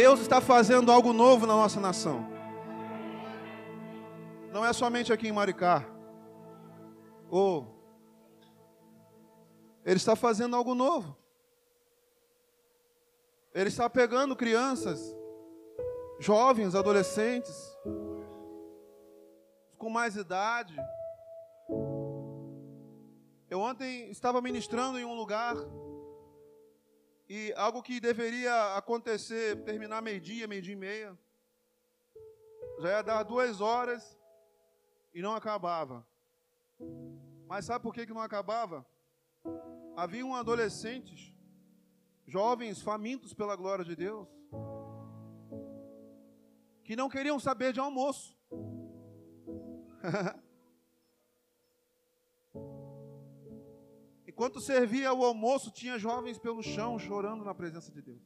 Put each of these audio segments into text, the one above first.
Deus está fazendo algo novo na nossa nação. Não é somente aqui em Maricá. Oh, Ele está fazendo algo novo. Ele está pegando crianças, jovens, adolescentes, com mais idade. Eu ontem estava ministrando em um lugar e algo que deveria acontecer, terminar meio-dia, meio-dia e meia, já ia dar duas horas e não acabava. Mas sabe por que, que não acabava? Haviam adolescentes, jovens famintos pela glória de Deus, que não queriam saber de almoço. Enquanto servia o almoço, tinha jovens pelo chão chorando na presença de Deus.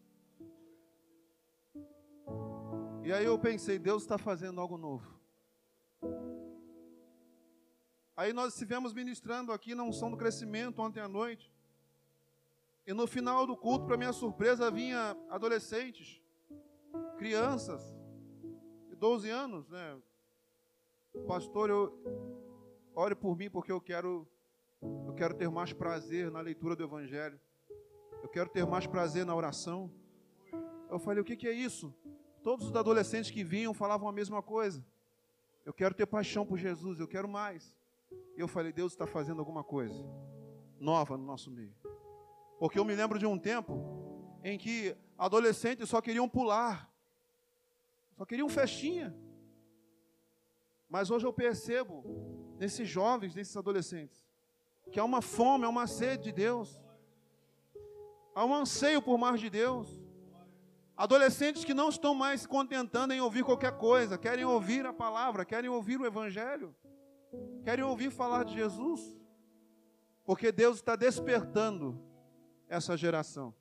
E aí eu pensei, Deus está fazendo algo novo. Aí nós estivemos ministrando aqui na unção do crescimento ontem à noite. E no final do culto, para minha surpresa, vinha adolescentes, crianças, de 12 anos, né? Pastor, eu ore por mim porque eu quero eu quero ter mais prazer na leitura do Evangelho. Eu quero ter mais prazer na oração. Eu falei, o que, que é isso? Todos os adolescentes que vinham falavam a mesma coisa. Eu quero ter paixão por Jesus, eu quero mais. E eu falei, Deus está fazendo alguma coisa nova no nosso meio. Porque eu me lembro de um tempo em que adolescentes só queriam pular, só queriam festinha. Mas hoje eu percebo nesses jovens, nesses adolescentes, que há uma fome, há uma sede de Deus, há um anseio por mais de Deus. Adolescentes que não estão mais se contentando em ouvir qualquer coisa, querem ouvir a palavra, querem ouvir o Evangelho, querem ouvir falar de Jesus, porque Deus está despertando essa geração.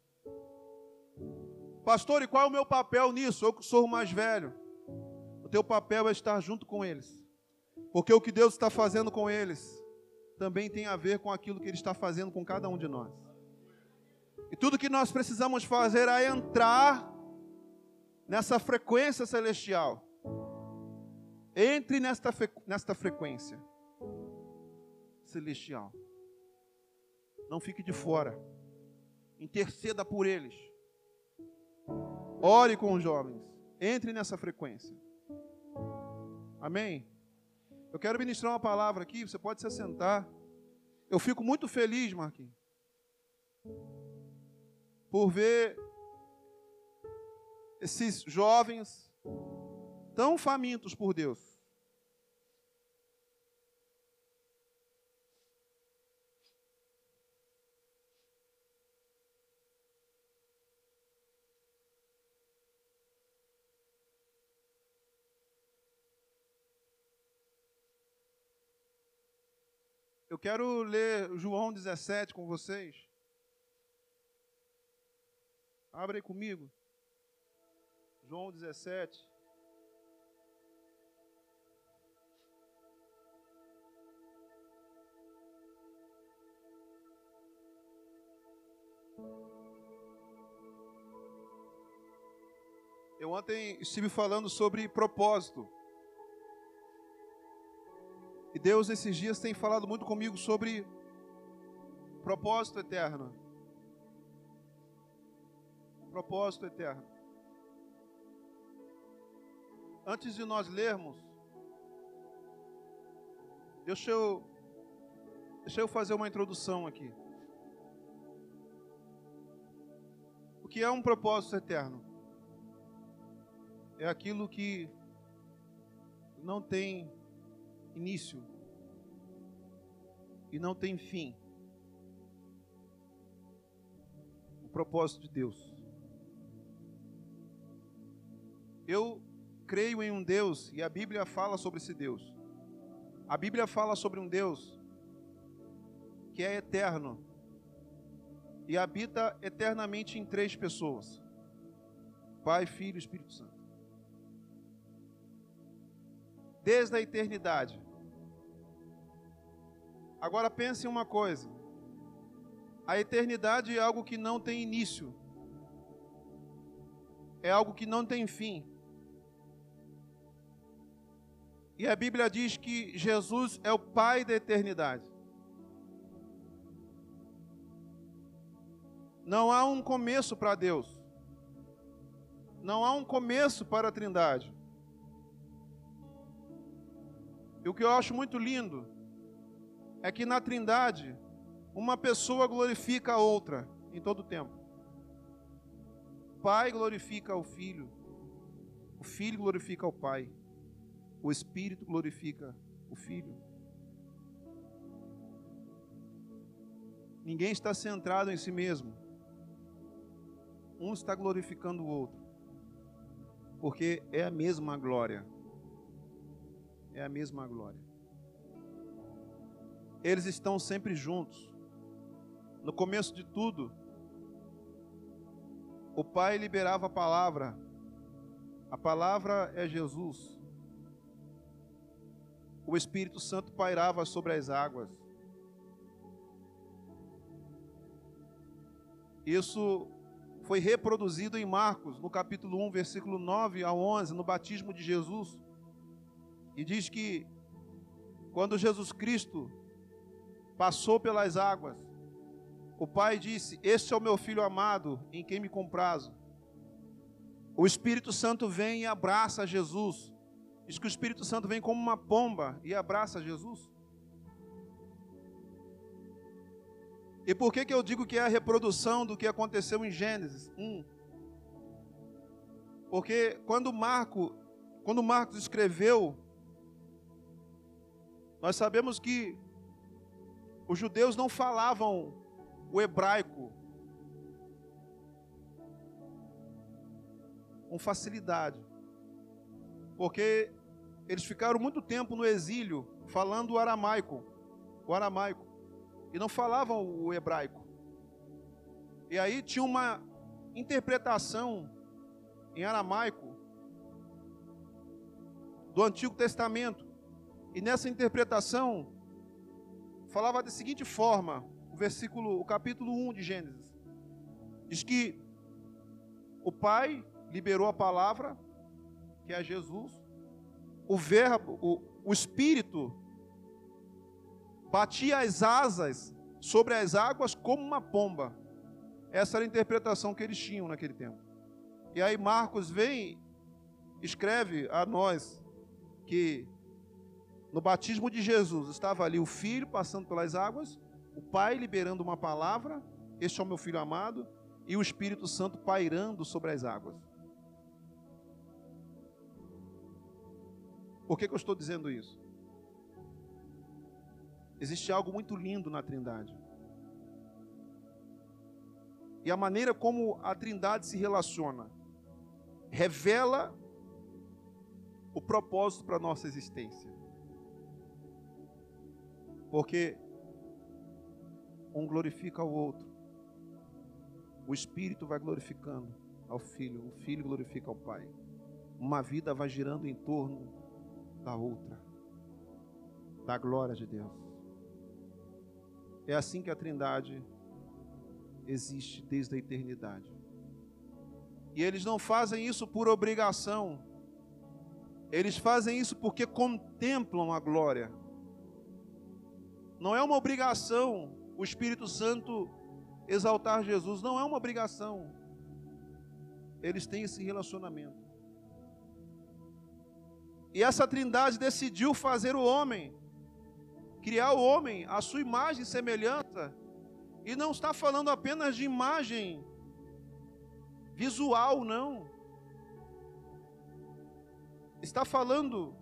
Pastor, e qual é o meu papel nisso? Eu que sou o mais velho. O teu papel é estar junto com eles, porque o que Deus está fazendo com eles também tem a ver com aquilo que Ele está fazendo com cada um de nós. E tudo que nós precisamos fazer é entrar nessa frequência celestial. Entre nesta, nesta frequência celestial. Não fique de fora. Interceda por eles. Ore com os jovens. Entre nessa frequência. Amém? Eu quero ministrar uma palavra aqui, você pode se assentar. Eu fico muito feliz, Marquinhos, por ver esses jovens tão famintos por Deus. Eu quero ler João 17 com vocês. Abre aí comigo. João 17. Eu ontem estive falando sobre propósito. E Deus, esses dias, tem falado muito comigo sobre propósito eterno. Propósito eterno. Antes de nós lermos, deixa eu, deixa eu fazer uma introdução aqui. O que é um propósito eterno? É aquilo que não tem início e não tem fim. O propósito de Deus. Eu creio em um Deus e a Bíblia fala sobre esse Deus. A Bíblia fala sobre um Deus que é eterno e habita eternamente em três pessoas: Pai, Filho e Espírito Santo. Desde a eternidade. Agora pense em uma coisa: a eternidade é algo que não tem início, é algo que não tem fim. E a Bíblia diz que Jesus é o Pai da eternidade. Não há um começo para Deus. Não há um começo para a Trindade. E o que eu acho muito lindo é que na Trindade, uma pessoa glorifica a outra em todo o tempo. O Pai glorifica o Filho, o Filho glorifica o Pai, o Espírito glorifica o Filho. Ninguém está centrado em si mesmo. Um está glorificando o outro, porque é a mesma glória é a mesma glória. Eles estão sempre juntos. No começo de tudo, o Pai liberava a palavra. A palavra é Jesus. O Espírito Santo pairava sobre as águas. Isso foi reproduzido em Marcos, no capítulo 1, versículo 9 a 11, no batismo de Jesus. E diz que quando Jesus Cristo passou pelas águas, o Pai disse: Este é o meu filho amado, em quem me comprazo. O Espírito Santo vem e abraça Jesus. Diz que o Espírito Santo vem como uma pomba e abraça Jesus. E por que, que eu digo que é a reprodução do que aconteceu em Gênesis 1? Porque quando Marco, quando Marcos escreveu nós sabemos que os judeus não falavam o hebraico com facilidade, porque eles ficaram muito tempo no exílio falando o aramaico, o aramaico, e não falavam o hebraico. E aí tinha uma interpretação em aramaico do Antigo Testamento e nessa interpretação, falava da seguinte forma, o versículo, o capítulo 1 de Gênesis. Diz que o Pai liberou a palavra, que é Jesus, o verbo, o, o Espírito batia as asas sobre as águas como uma pomba. Essa era a interpretação que eles tinham naquele tempo. E aí Marcos vem, escreve a nós que no batismo de Jesus, estava ali o filho passando pelas águas, o pai liberando uma palavra, este é o meu filho amado, e o Espírito Santo pairando sobre as águas. Por que, que eu estou dizendo isso? Existe algo muito lindo na Trindade. E a maneira como a Trindade se relaciona revela o propósito para a nossa existência. Porque um glorifica o outro. O Espírito vai glorificando ao Filho, o Filho glorifica ao Pai. Uma vida vai girando em torno da outra, da glória de Deus. É assim que a Trindade existe desde a eternidade. E eles não fazem isso por obrigação, eles fazem isso porque contemplam a glória não é uma obrigação o Espírito Santo exaltar Jesus, não é uma obrigação. Eles têm esse relacionamento. E essa trindade decidiu fazer o homem, criar o homem à sua imagem e semelhança, e não está falando apenas de imagem visual, não. Está falando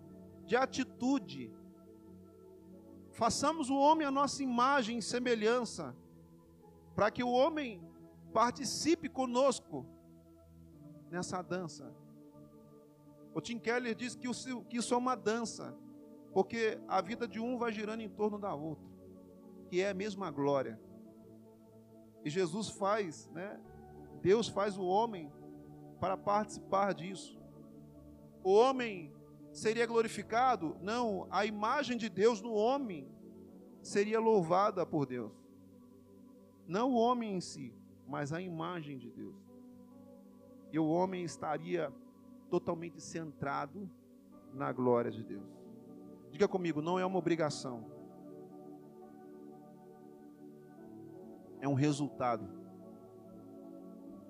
de atitude, Façamos o homem a nossa imagem e semelhança, para que o homem participe conosco nessa dança. O Tim Keller diz que isso é uma dança, porque a vida de um vai girando em torno da outra, que é a mesma glória. E Jesus faz, né? Deus faz o homem para participar disso. O homem seria glorificado? Não, a imagem de Deus no homem seria louvada por Deus. Não o homem em si, mas a imagem de Deus. e o homem estaria totalmente centrado na glória de Deus. Diga comigo, não é uma obrigação. É um resultado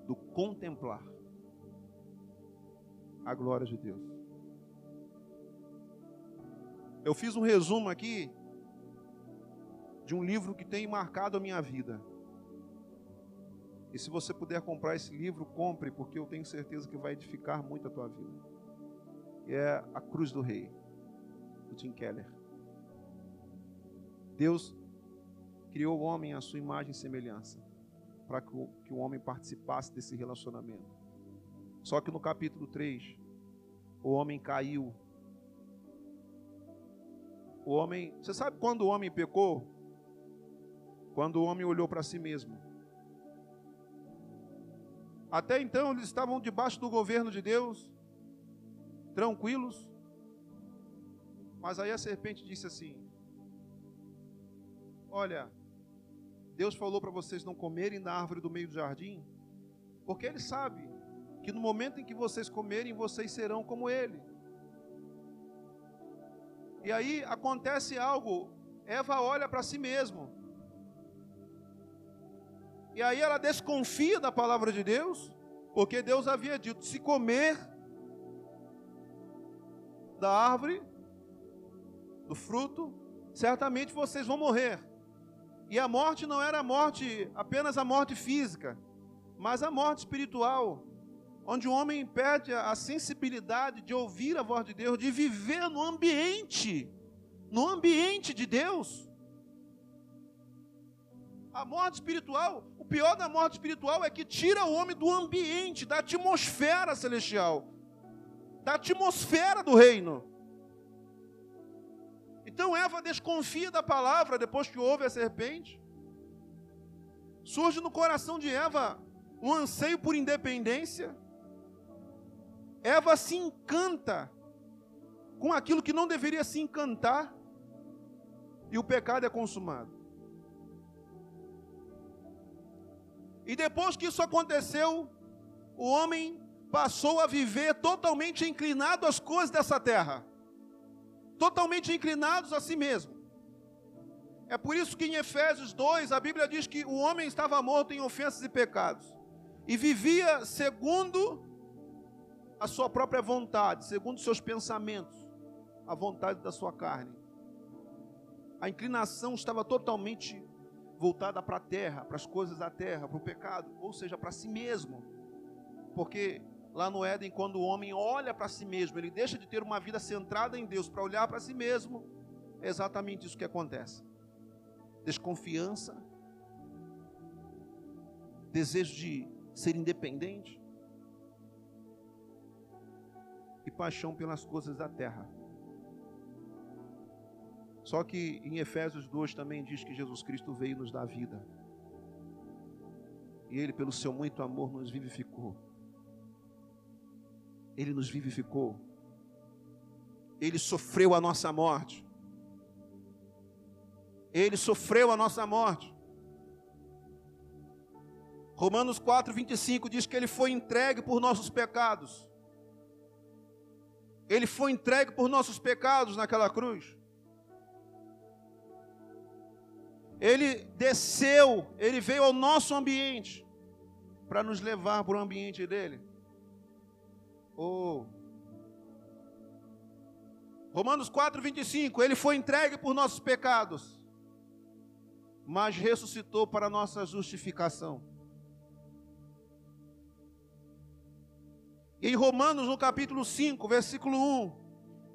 do contemplar a glória de Deus. Eu fiz um resumo aqui de um livro que tem marcado a minha vida. E se você puder comprar esse livro, compre, porque eu tenho certeza que vai edificar muito a tua vida. É A Cruz do Rei, do Tim Keller. Deus criou o homem à sua imagem e semelhança, para que o, que o homem participasse desse relacionamento. Só que no capítulo 3, o homem caiu. O homem, você sabe quando o homem pecou? Quando o homem olhou para si mesmo. Até então eles estavam debaixo do governo de Deus, tranquilos. Mas aí a serpente disse assim: Olha, Deus falou para vocês não comerem da árvore do meio do jardim, porque Ele sabe que no momento em que vocês comerem, vocês serão como Ele. E aí acontece algo, Eva olha para si mesmo. E aí ela desconfia da palavra de Deus, porque Deus havia dito: se comer da árvore, do fruto, certamente vocês vão morrer. E a morte não era a morte, apenas a morte física, mas a morte espiritual, onde o homem perde a sensibilidade de ouvir a voz de Deus, de viver no ambiente, no ambiente de Deus. A morte espiritual, o pior da morte espiritual é que tira o homem do ambiente, da atmosfera celestial, da atmosfera do reino. Então Eva desconfia da palavra depois que ouve a serpente. Surge no coração de Eva um anseio por independência. Eva se encanta com aquilo que não deveria se encantar, e o pecado é consumado. E depois que isso aconteceu, o homem passou a viver totalmente inclinado às coisas dessa terra, totalmente inclinados a si mesmo. É por isso que em Efésios 2 a Bíblia diz que o homem estava morto em ofensas e pecados e vivia segundo a sua própria vontade, segundo seus pensamentos, a vontade da sua carne. A inclinação estava totalmente voltada para a terra, para as coisas da terra, para o pecado, ou seja, para si mesmo. Porque lá no Éden, quando o homem olha para si mesmo, ele deixa de ter uma vida centrada em Deus para olhar para si mesmo, é exatamente isso que acontece. Desconfiança, desejo de ser independente, e paixão pelas coisas da terra. Só que em Efésios 2 também diz que Jesus Cristo veio nos dar vida. E Ele, pelo seu muito amor, nos vivificou. Ele nos vivificou. Ele sofreu a nossa morte. Ele sofreu a nossa morte. Romanos 4, 25 diz que ele foi entregue por nossos pecados. Ele foi entregue por nossos pecados naquela cruz. Ele desceu, ele veio ao nosso ambiente para nos levar para o ambiente dele. Oh. Romanos 4, 25. Ele foi entregue por nossos pecados, mas ressuscitou para nossa justificação. Em Romanos, no capítulo 5, versículo 1,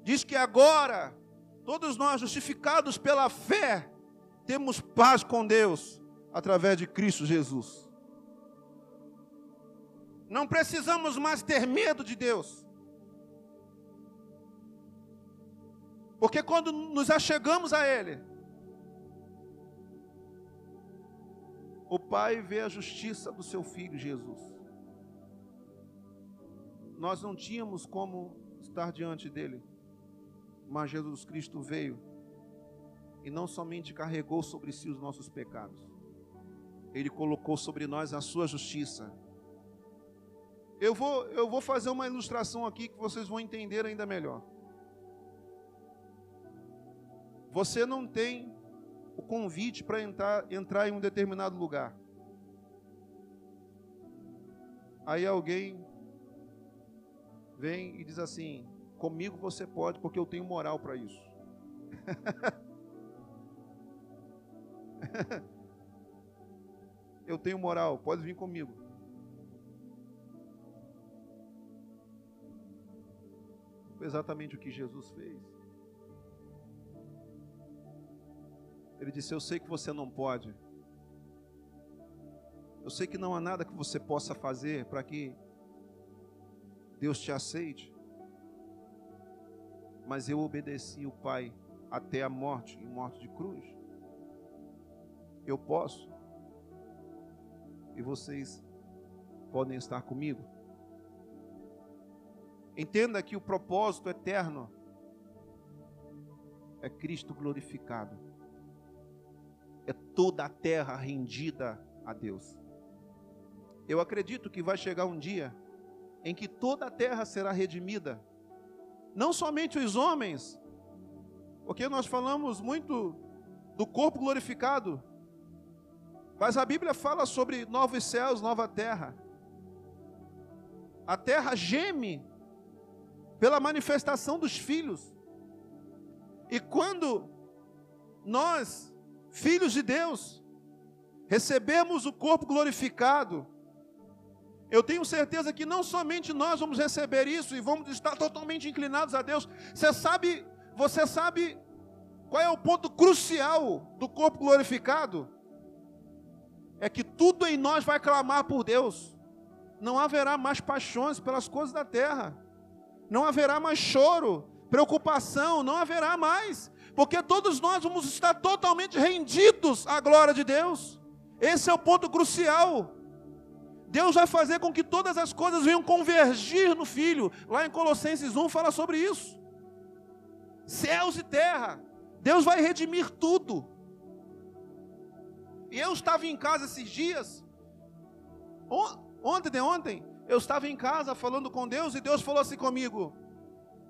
diz que agora, todos nós justificados pela fé, temos paz com Deus através de Cristo Jesus. Não precisamos mais ter medo de Deus. Porque quando nos achegamos a Ele, o Pai vê a justiça do seu Filho Jesus nós não tínhamos como estar diante dele, mas Jesus Cristo veio e não somente carregou sobre si os nossos pecados, ele colocou sobre nós a sua justiça. Eu vou, eu vou fazer uma ilustração aqui que vocês vão entender ainda melhor. Você não tem o convite para entrar, entrar em um determinado lugar. Aí alguém vem e diz assim: Comigo você pode, porque eu tenho moral para isso. eu tenho moral, pode vir comigo. Foi exatamente o que Jesus fez. Ele disse: Eu sei que você não pode. Eu sei que não há nada que você possa fazer para que Deus te aceite. Mas eu obedeci o Pai até a morte e morte de cruz. Eu posso. E vocês podem estar comigo. Entenda que o propósito eterno é Cristo glorificado. É toda a terra rendida a Deus. Eu acredito que vai chegar um dia em que toda a terra será redimida. Não somente os homens, porque nós falamos muito do corpo glorificado, mas a Bíblia fala sobre novos céus, nova terra. A terra geme pela manifestação dos filhos. E quando nós, filhos de Deus, recebemos o corpo glorificado, eu tenho certeza que não somente nós vamos receber isso e vamos estar totalmente inclinados a Deus. Você sabe, você sabe qual é o ponto crucial do corpo glorificado? É que tudo em nós vai clamar por Deus. Não haverá mais paixões pelas coisas da terra. Não haverá mais choro, preocupação, não haverá mais, porque todos nós vamos estar totalmente rendidos à glória de Deus. Esse é o ponto crucial. Deus vai fazer com que todas as coisas venham convergir no Filho. Lá em Colossenses 1 fala sobre isso. Céus e terra. Deus vai redimir tudo. E eu estava em casa esses dias. Ontem de ontem, eu estava em casa falando com Deus e Deus falou assim comigo: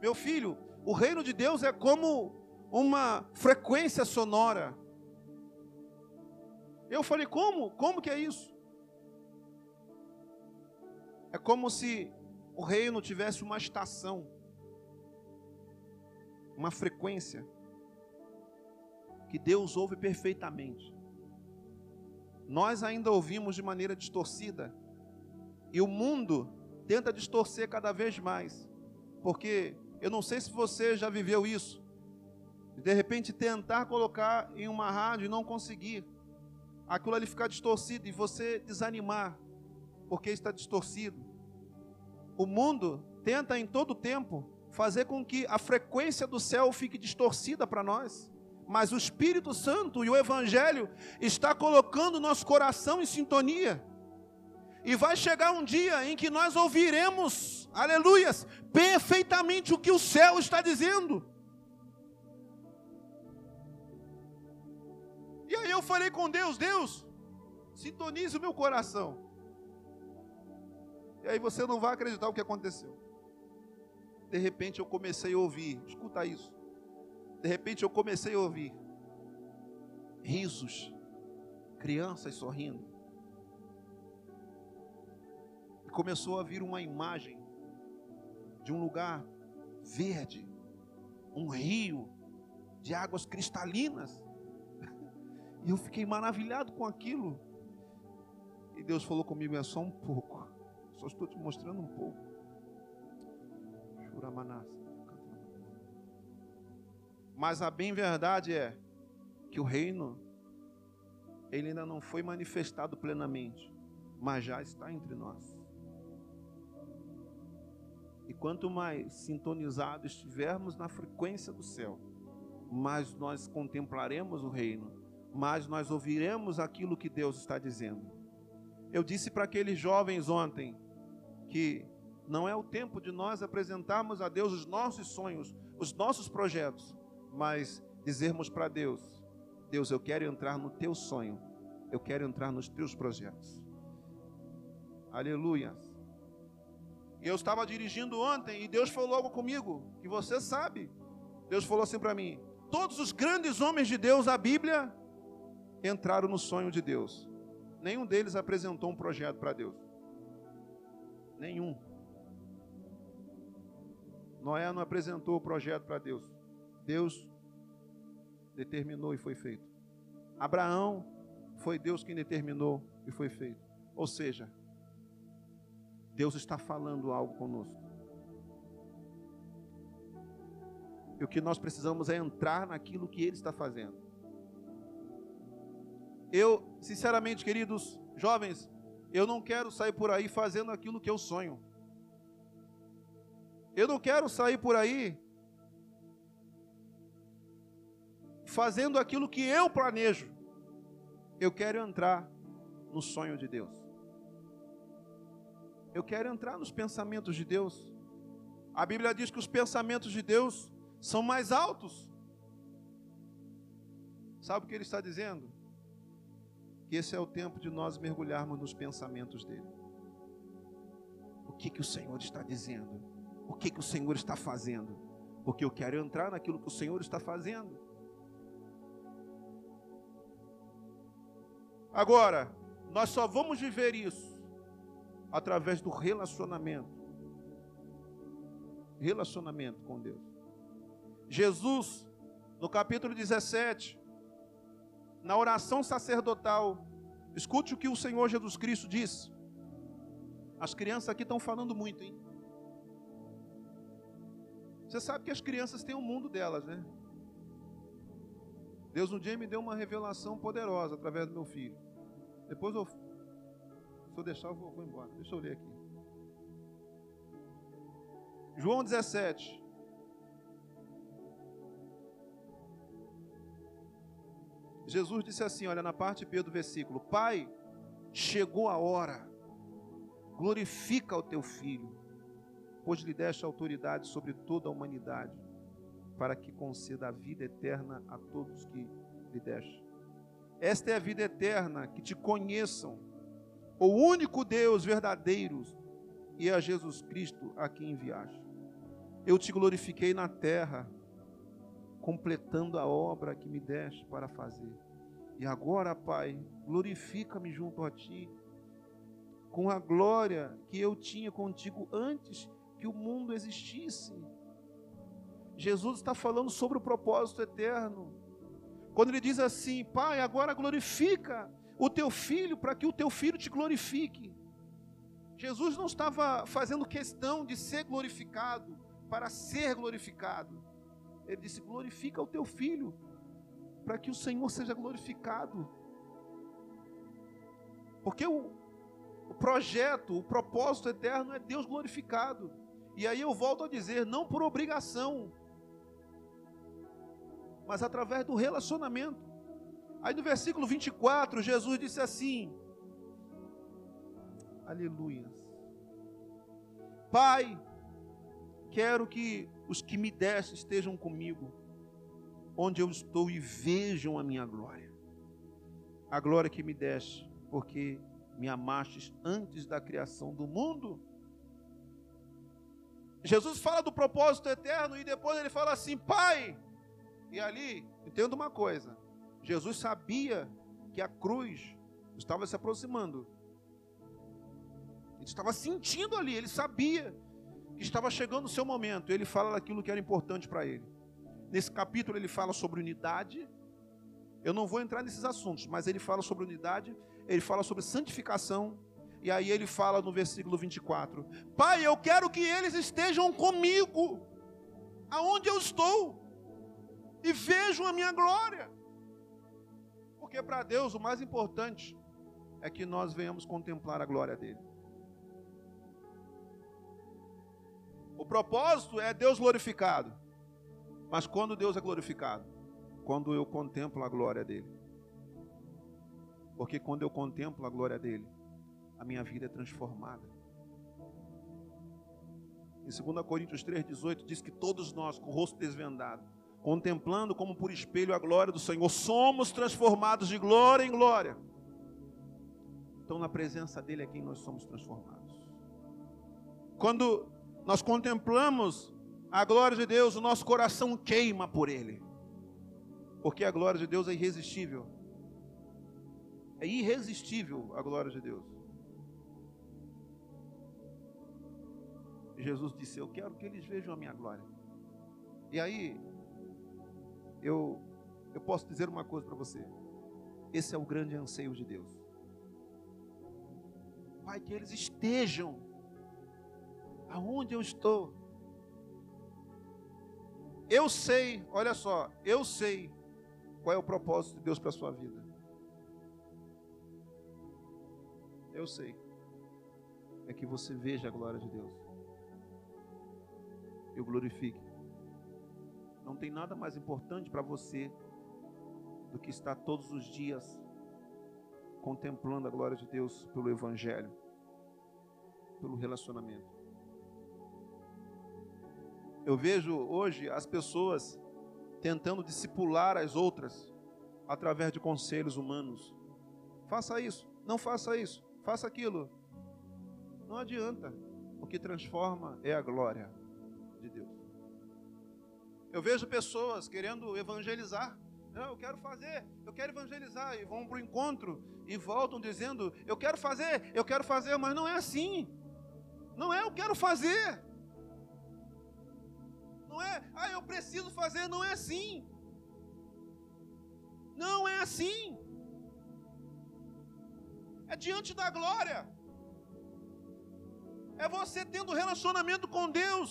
Meu filho, o reino de Deus é como uma frequência sonora. Eu falei: Como? Como que é isso? É como se o reino tivesse uma estação, uma frequência, que Deus ouve perfeitamente. Nós ainda ouvimos de maneira distorcida, e o mundo tenta distorcer cada vez mais, porque eu não sei se você já viveu isso, de repente tentar colocar em uma rádio e não conseguir, aquilo ali ficar distorcido e você desanimar, porque está distorcido. O mundo tenta em todo tempo fazer com que a frequência do céu fique distorcida para nós. Mas o Espírito Santo e o Evangelho está colocando nosso coração em sintonia. E vai chegar um dia em que nós ouviremos, aleluias, perfeitamente o que o céu está dizendo. E aí eu falei com Deus, Deus, sintonize o meu coração. E aí você não vai acreditar o que aconteceu. De repente eu comecei a ouvir, escuta isso. De repente eu comecei a ouvir risos, crianças sorrindo. E começou a vir uma imagem de um lugar verde, um rio de águas cristalinas. E eu fiquei maravilhado com aquilo. E Deus falou comigo: é só um pouco. Só estou te mostrando um pouco. Mas a bem verdade é que o reino ele ainda não foi manifestado plenamente, mas já está entre nós. E quanto mais sintonizados estivermos na frequência do céu, mais nós contemplaremos o reino, mais nós ouviremos aquilo que Deus está dizendo. Eu disse para aqueles jovens ontem, que não é o tempo de nós apresentarmos a Deus os nossos sonhos, os nossos projetos, mas dizermos para Deus: Deus, eu quero entrar no teu sonho, eu quero entrar nos teus projetos. Aleluia. Eu estava dirigindo ontem e Deus falou algo comigo, que você sabe. Deus falou assim para mim: todos os grandes homens de Deus da Bíblia entraram no sonho de Deus. Nenhum deles apresentou um projeto para Deus. Nenhum. Noé não apresentou o projeto para Deus. Deus determinou e foi feito. Abraão foi Deus quem determinou e foi feito. Ou seja, Deus está falando algo conosco. E o que nós precisamos é entrar naquilo que Ele está fazendo. Eu, sinceramente, queridos jovens, eu não quero sair por aí fazendo aquilo que eu sonho. Eu não quero sair por aí fazendo aquilo que eu planejo. Eu quero entrar no sonho de Deus. Eu quero entrar nos pensamentos de Deus. A Bíblia diz que os pensamentos de Deus são mais altos. Sabe o que ele está dizendo? Que esse é o tempo de nós mergulharmos nos pensamentos dele. O que que o Senhor está dizendo? O que que o Senhor está fazendo? Porque eu quero entrar naquilo que o Senhor está fazendo. Agora, nós só vamos viver isso através do relacionamento. Relacionamento com Deus. Jesus, no capítulo 17, na oração sacerdotal, escute o que o Senhor Jesus Cristo diz. As crianças aqui estão falando muito, hein? Você sabe que as crianças têm um mundo delas, né? Deus um dia me deu uma revelação poderosa através do meu filho. Depois eu eu deixar, eu vou, vou embora. Deixa eu ler aqui. João 17. Jesus disse assim: olha, na parte B do versículo: Pai, chegou a hora, glorifica o teu filho, pois lhe deste autoridade sobre toda a humanidade, para que conceda a vida eterna a todos que lhe deste. Esta é a vida eterna, que te conheçam o único Deus verdadeiro e a Jesus Cristo a quem enviaste. Eu te glorifiquei na terra, completando a obra que me deste para fazer. E agora, Pai, glorifica-me junto a ti, com a glória que eu tinha contigo antes que o mundo existisse. Jesus está falando sobre o propósito eterno. Quando ele diz assim, Pai, agora glorifica o teu filho para que o teu filho te glorifique. Jesus não estava fazendo questão de ser glorificado para ser glorificado. Ele disse: glorifica o teu filho para que o Senhor seja glorificado. Porque o, o projeto, o propósito eterno é Deus glorificado. E aí eu volto a dizer, não por obrigação, mas através do relacionamento. Aí no versículo 24, Jesus disse assim: Aleluia. Pai, quero que os que me deste estejam comigo, onde eu estou e vejam a minha glória. A glória que me deste, porque me amastes antes da criação do mundo. Jesus fala do propósito eterno e depois ele fala assim: Pai, e ali, entenda uma coisa: Jesus sabia que a cruz estava se aproximando. Ele estava sentindo ali, ele sabia estava chegando o seu momento. Ele fala daquilo que era importante para ele. Nesse capítulo ele fala sobre unidade. Eu não vou entrar nesses assuntos, mas ele fala sobre unidade, ele fala sobre santificação, e aí ele fala no versículo 24: Pai, eu quero que eles estejam comigo, aonde eu estou, e vejam a minha glória. Porque para Deus o mais importante é que nós venhamos contemplar a glória dele. O propósito é Deus glorificado. Mas quando Deus é glorificado? Quando eu contemplo a glória dele. Porque quando eu contemplo a glória dele, a minha vida é transformada. Em 2 Coríntios 3,18 diz que todos nós, com o rosto desvendado, contemplando como por espelho a glória do Senhor, somos transformados de glória em glória. Então, na presença dEle é quem nós somos transformados. Quando nós contemplamos a glória de Deus, o nosso coração queima por Ele. Porque a glória de Deus é irresistível. É irresistível a glória de Deus. Jesus disse: Eu quero que eles vejam a minha glória. E aí, eu, eu posso dizer uma coisa para você. Esse é o grande anseio de Deus. Pai, que eles estejam aonde eu estou. Eu sei, olha só, eu sei qual é o propósito de Deus para a sua vida. Eu sei. É que você veja a glória de Deus. Eu glorifique. Não tem nada mais importante para você do que estar todos os dias contemplando a glória de Deus pelo Evangelho, pelo relacionamento. Eu vejo hoje as pessoas tentando discipular as outras através de conselhos humanos. Faça isso, não faça isso, faça aquilo. Não adianta. O que transforma é a glória de Deus. Eu vejo pessoas querendo evangelizar. Não, eu quero fazer, eu quero evangelizar. E vão para o encontro e voltam dizendo: Eu quero fazer, eu quero fazer, mas não é assim. Não é eu quero fazer. Não é, ah, eu preciso fazer, não é assim. Não é assim. É diante da glória. É você tendo relacionamento com Deus.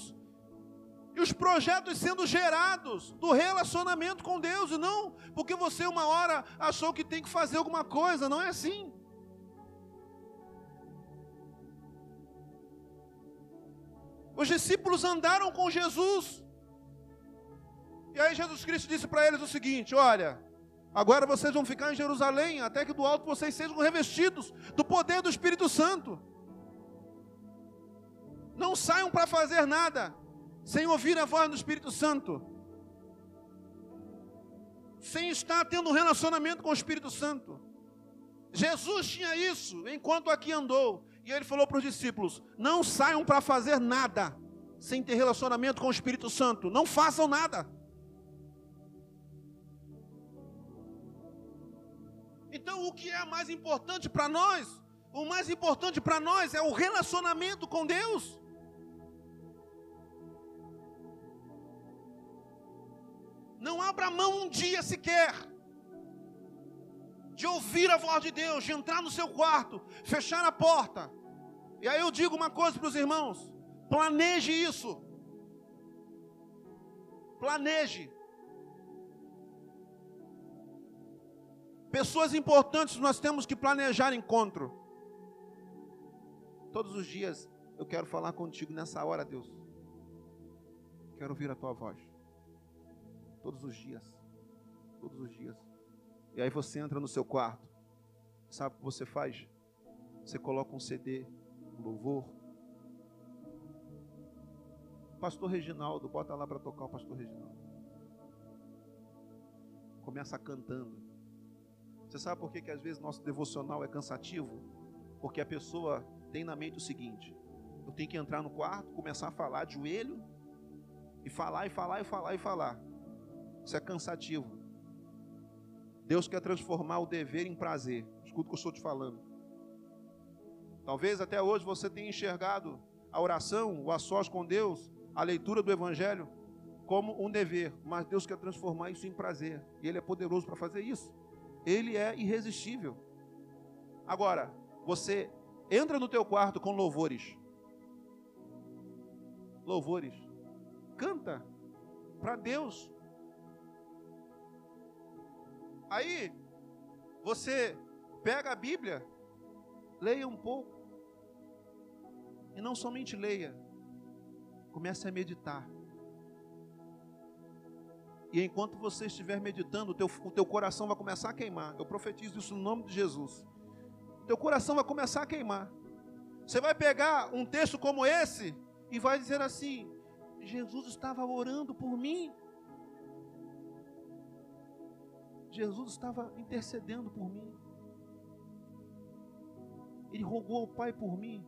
E os projetos sendo gerados do relacionamento com Deus. E não porque você uma hora achou que tem que fazer alguma coisa. Não é assim. Os discípulos andaram com Jesus. E aí Jesus Cristo disse para eles o seguinte: Olha, agora vocês vão ficar em Jerusalém, até que do alto vocês sejam revestidos do poder do Espírito Santo. Não saiam para fazer nada sem ouvir a voz do Espírito Santo, sem estar tendo um relacionamento com o Espírito Santo. Jesus tinha isso enquanto aqui andou, e ele falou para os discípulos: Não saiam para fazer nada sem ter relacionamento com o Espírito Santo, não façam nada. Então, o que é mais importante para nós? O mais importante para nós é o relacionamento com Deus. Não abra mão um dia sequer de ouvir a voz de Deus, de entrar no seu quarto, fechar a porta. E aí eu digo uma coisa para os irmãos: planeje isso. Planeje. Pessoas importantes nós temos que planejar encontro. Todos os dias eu quero falar contigo nessa hora, Deus. Quero ouvir a tua voz. Todos os dias. Todos os dias. E aí você entra no seu quarto. Sabe o que você faz? Você coloca um CD, um louvor. Pastor Reginaldo, bota lá para tocar o pastor Reginaldo. Começa cantando. Você sabe por que, que às vezes nosso devocional é cansativo? Porque a pessoa tem na mente o seguinte: eu tenho que entrar no quarto, começar a falar de joelho, e falar, e falar, e falar, e falar. Isso é cansativo. Deus quer transformar o dever em prazer. Escuta o que eu estou te falando. Talvez até hoje você tenha enxergado a oração, o a sós com Deus, a leitura do Evangelho, como um dever, mas Deus quer transformar isso em prazer, e Ele é poderoso para fazer isso ele é irresistível. Agora, você entra no teu quarto com louvores. Louvores. Canta para Deus. Aí, você pega a Bíblia, leia um pouco. E não somente leia, comece a meditar. E enquanto você estiver meditando, o teu, o teu coração vai começar a queimar. Eu profetizo isso no nome de Jesus. O teu coração vai começar a queimar. Você vai pegar um texto como esse e vai dizer assim: Jesus estava orando por mim. Jesus estava intercedendo por mim. Ele rogou ao Pai por mim.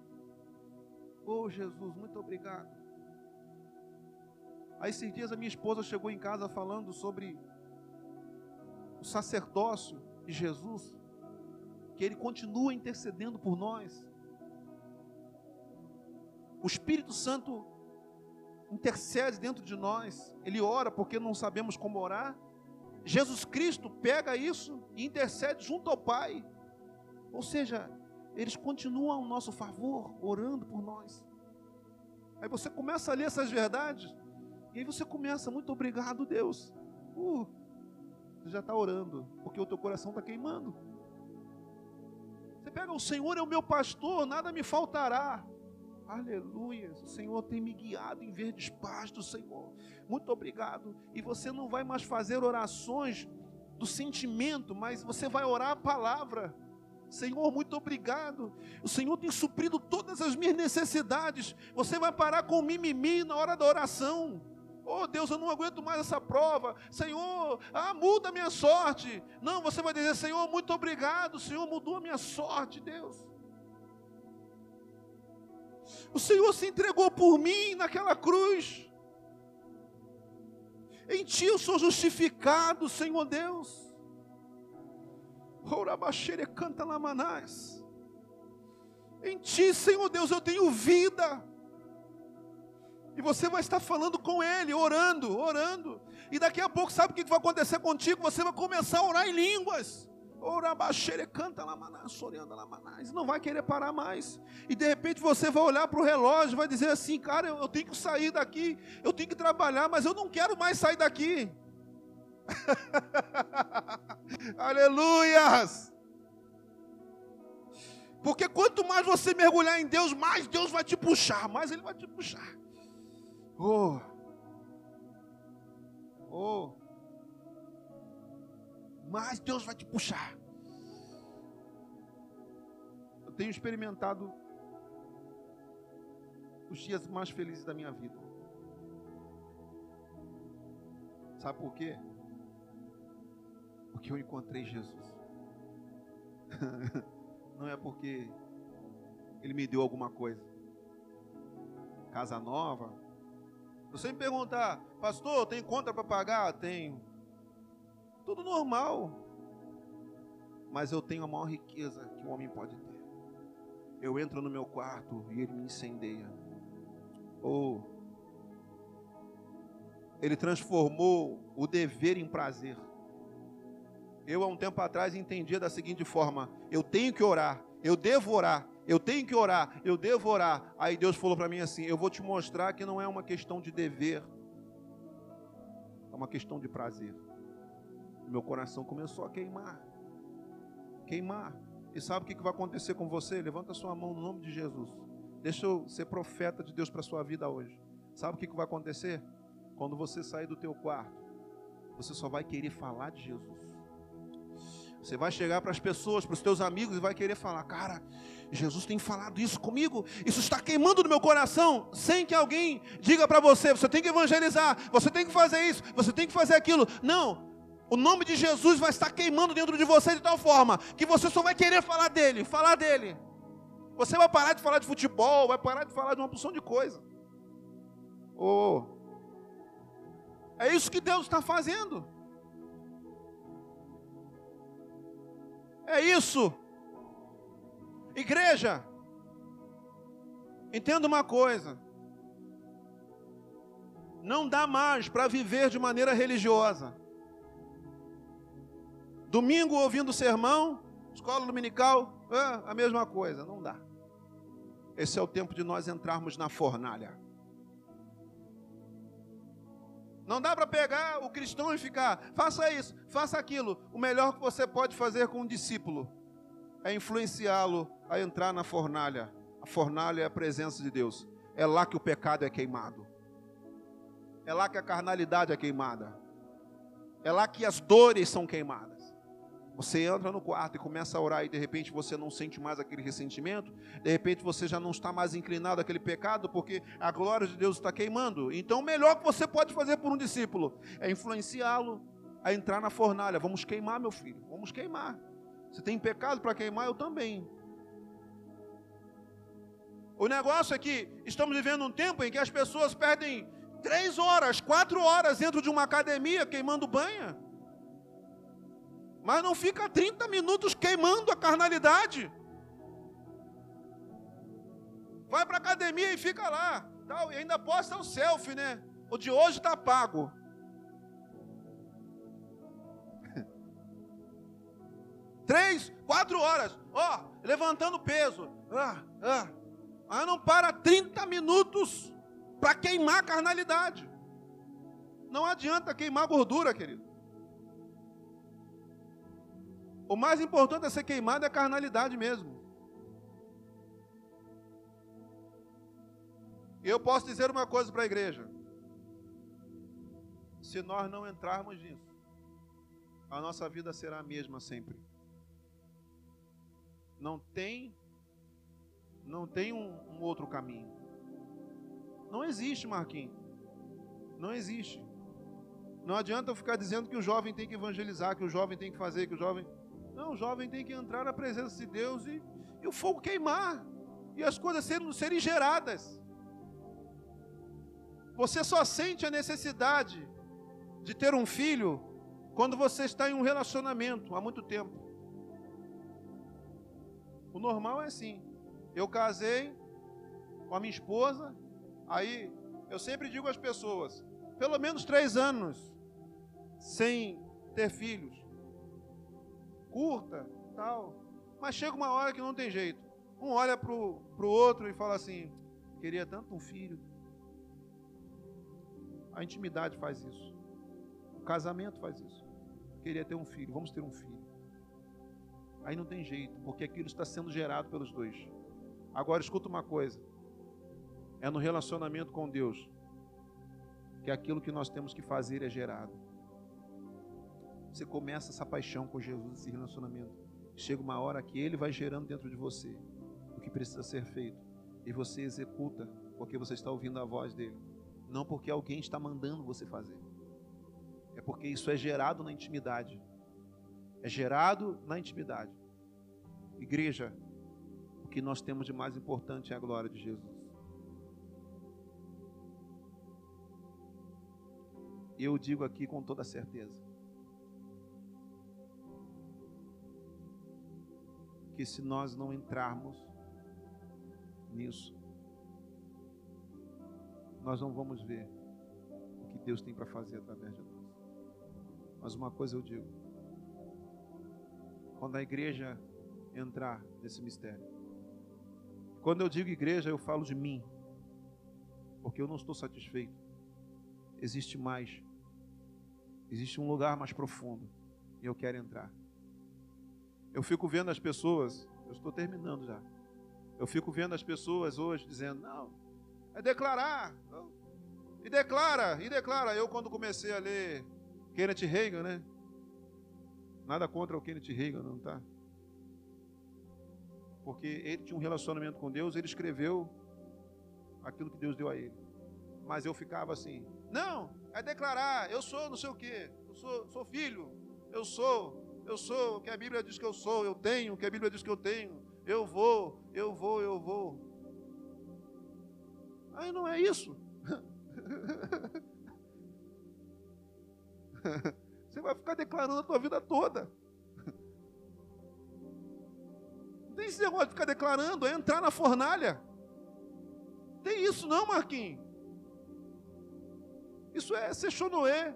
Oh, Jesus, muito obrigado. Aí esses dias a minha esposa chegou em casa falando sobre o sacerdócio de Jesus, que ele continua intercedendo por nós. O Espírito Santo intercede dentro de nós, ele ora porque não sabemos como orar. Jesus Cristo pega isso e intercede junto ao Pai. Ou seja, eles continuam ao nosso favor, orando por nós. Aí você começa a ler essas verdades, e aí você começa, muito obrigado, Deus. Uh, você já está orando, porque o teu coração está queimando. Você pega, o Senhor é o meu pastor, nada me faltará. Aleluia. O Senhor tem me guiado em verdes pastos, Senhor. Muito obrigado. E você não vai mais fazer orações do sentimento, mas você vai orar a palavra. Senhor, muito obrigado. O Senhor tem suprido todas as minhas necessidades. Você vai parar com mimimi na hora da oração. Oh Deus, eu não aguento mais essa prova. Senhor, ah, muda a minha sorte. Não, você vai dizer, Senhor, muito obrigado. Senhor mudou a minha sorte, Deus. O Senhor se entregou por mim naquela cruz. Em Ti eu sou justificado, Senhor Deus. Orabaxere canta lamanás. Em Ti, Senhor Deus, eu tenho vida. E você vai estar falando com Ele, orando, orando. E daqui a pouco, sabe o que vai acontecer contigo? Você vai começar a orar em línguas. Orabaxere canta lamanás, soreando lamanás. Não vai querer parar mais. E de repente você vai olhar para o relógio, vai dizer assim, cara, eu, eu tenho que sair daqui, eu tenho que trabalhar, mas eu não quero mais sair daqui. Aleluias! Porque quanto mais você mergulhar em Deus, mais Deus vai te puxar, mais Ele vai te puxar. Oh! Oh! mais Deus vai te puxar. Eu tenho experimentado os dias mais felizes da minha vida. Sabe por quê? Porque eu encontrei Jesus. Não é porque Ele me deu alguma coisa. Casa nova. Você me perguntar, pastor, tem conta para pagar? Tenho. Tudo normal. Mas eu tenho a maior riqueza que um homem pode ter. Eu entro no meu quarto e ele me incendeia. Ou oh, ele transformou o dever em prazer. Eu, há um tempo atrás, entendia da seguinte forma: eu tenho que orar, eu devo orar, eu tenho que orar, eu devo orar. Aí Deus falou para mim assim: eu vou te mostrar que não é uma questão de dever, é uma questão de prazer meu coração começou a queimar. Queimar. E sabe o que vai acontecer com você? Levanta sua mão no nome de Jesus. Deixa eu ser profeta de Deus para sua vida hoje. Sabe o que vai acontecer? Quando você sair do teu quarto, você só vai querer falar de Jesus. Você vai chegar para as pessoas, para os teus amigos e vai querer falar: Cara, Jesus tem falado isso comigo, isso está queimando no meu coração, sem que alguém diga para você: Você tem que evangelizar, você tem que fazer isso, você tem que fazer aquilo. Não, o nome de Jesus vai estar queimando dentro de você de tal forma que você só vai querer falar dele, falar dele. Você vai parar de falar de futebol, vai parar de falar de uma porção de coisa. Oh. É isso que Deus está fazendo. É isso. Igreja, entenda uma coisa. Não dá mais para viver de maneira religiosa. Domingo ouvindo sermão, escola dominical, a mesma coisa, não dá. Esse é o tempo de nós entrarmos na fornalha. Não dá para pegar o cristão e ficar, faça isso, faça aquilo. O melhor que você pode fazer com um discípulo é influenciá-lo a entrar na fornalha. A fornalha é a presença de Deus. É lá que o pecado é queimado. É lá que a carnalidade é queimada. É lá que as dores são queimadas. Você entra no quarto e começa a orar e de repente você não sente mais aquele ressentimento, de repente você já não está mais inclinado àquele pecado, porque a glória de Deus está queimando. Então, o melhor que você pode fazer por um discípulo é influenciá-lo a entrar na fornalha. Vamos queimar, meu filho, vamos queimar. Você tem pecado para queimar, eu também. O negócio é que estamos vivendo um tempo em que as pessoas perdem três horas, quatro horas dentro de uma academia queimando banha. Mas não fica 30 minutos queimando a carnalidade. Vai para a academia e fica lá. Tal, e ainda posta o selfie, né? O de hoje está pago. Três, quatro horas. Ó, levantando peso. Ah, ah. Aí não para 30 minutos para queimar a carnalidade. Não adianta queimar gordura, querido. O mais importante é ser queimado é a carnalidade mesmo. Eu posso dizer uma coisa para a igreja: se nós não entrarmos nisso, a nossa vida será a mesma sempre. Não tem, não tem um, um outro caminho. Não existe, Marquinhos. Não existe. Não adianta eu ficar dizendo que o jovem tem que evangelizar, que o jovem tem que fazer, que o jovem. Não, o jovem tem que entrar na presença de Deus e, e o fogo queimar. E as coisas serem, serem geradas. Você só sente a necessidade de ter um filho quando você está em um relacionamento há muito tempo. O normal é assim. Eu casei com a minha esposa, aí eu sempre digo às pessoas, pelo menos três anos sem ter filhos curta, tal. Mas chega uma hora que não tem jeito. Um olha para o outro e fala assim: queria tanto um filho. A intimidade faz isso. O casamento faz isso. Queria ter um filho, vamos ter um filho. Aí não tem jeito, porque aquilo está sendo gerado pelos dois. Agora escuta uma coisa: é no relacionamento com Deus que aquilo que nós temos que fazer é gerado. Você começa essa paixão com Jesus, esse relacionamento. Chega uma hora que ele vai gerando dentro de você o que precisa ser feito. E você executa porque você está ouvindo a voz dele. Não porque alguém está mandando você fazer. É porque isso é gerado na intimidade. É gerado na intimidade. Igreja, o que nós temos de mais importante é a glória de Jesus. Eu digo aqui com toda certeza. Que se nós não entrarmos nisso, nós não vamos ver o que Deus tem para fazer através de nós. Mas uma coisa eu digo: quando a igreja entrar nesse mistério, quando eu digo igreja, eu falo de mim, porque eu não estou satisfeito. Existe mais, existe um lugar mais profundo, e eu quero entrar. Eu fico vendo as pessoas, eu estou terminando já. Eu fico vendo as pessoas hoje dizendo: não, é declarar. E declara, e declara. Eu, quando comecei a ler Kenneth Reagan, né? Nada contra o Kenneth Reagan, não tá? Porque ele tinha um relacionamento com Deus, ele escreveu aquilo que Deus deu a ele. Mas eu ficava assim: não, é declarar, eu sou não sei o quê, eu sou, sou filho, eu sou eu sou o que a Bíblia diz que eu sou, eu tenho o que a Bíblia diz que eu tenho, eu vou, eu vou, eu vou. Aí não é isso. Você vai ficar declarando a tua vida toda. Não tem esse negócio de ficar declarando, é entrar na fornalha. Tem isso não, Marquinhos. Isso é ser chonoé.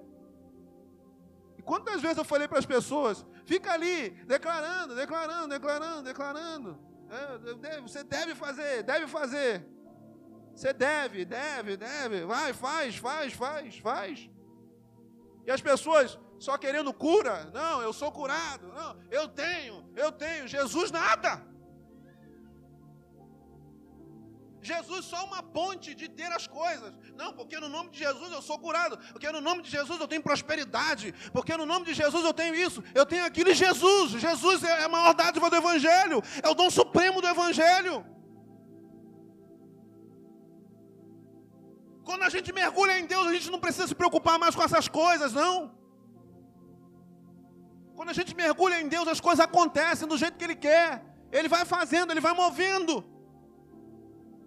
E quantas vezes eu falei para as pessoas, Fica ali, declarando, declarando, declarando, declarando. É, você deve fazer, deve fazer. Você deve, deve, deve. Vai, faz, faz, faz, faz. E as pessoas só querendo cura. Não, eu sou curado. Não, eu tenho, eu tenho. Jesus nada. Jesus só uma ponte de ter as coisas. Não, porque no nome de Jesus eu sou curado. Porque no nome de Jesus eu tenho prosperidade. Porque no nome de Jesus eu tenho isso. Eu tenho aquilo em Jesus. Jesus é a maior dádiva do Evangelho. É o dom supremo do Evangelho. Quando a gente mergulha em Deus, a gente não precisa se preocupar mais com essas coisas, não. Quando a gente mergulha em Deus, as coisas acontecem do jeito que Ele quer. Ele vai fazendo, Ele vai movendo.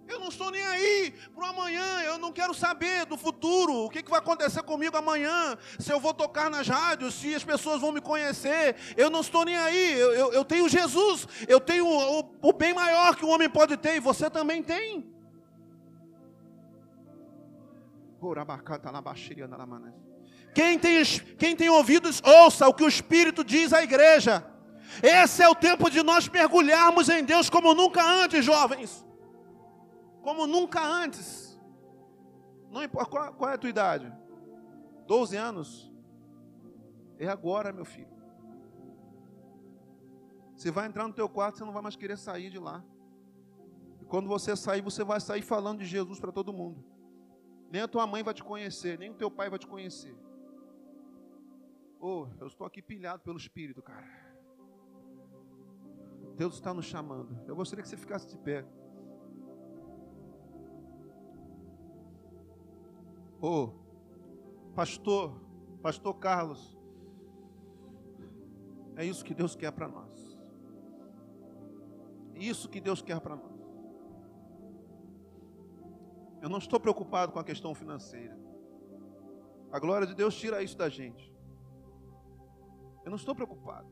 Eu não estou nem aí para o amanhã, eu não quero saber do futuro, o que, que vai acontecer comigo amanhã, se eu vou tocar nas rádios, se as pessoas vão me conhecer, eu não estou nem aí, eu, eu, eu tenho Jesus, eu tenho o, o bem maior que o homem pode ter, e você também tem. Quem tem, quem tem ouvidos, ouça o que o Espírito diz à igreja. Esse é o tempo de nós mergulharmos em Deus como nunca antes, jovens como nunca antes. Não importa qual, qual é a tua idade. 12 anos. É agora, meu filho. Você vai entrar no teu quarto, você não vai mais querer sair de lá. E quando você sair, você vai sair falando de Jesus para todo mundo. Nem a tua mãe vai te conhecer, nem o teu pai vai te conhecer. Oh, eu estou aqui pilhado pelo Espírito, cara. Deus está nos chamando. Eu gostaria que você ficasse de pé. Ô, oh, pastor, pastor Carlos, é isso que Deus quer para nós. Isso que Deus quer para nós. Eu não estou preocupado com a questão financeira. A glória de Deus tira isso da gente. Eu não estou preocupado.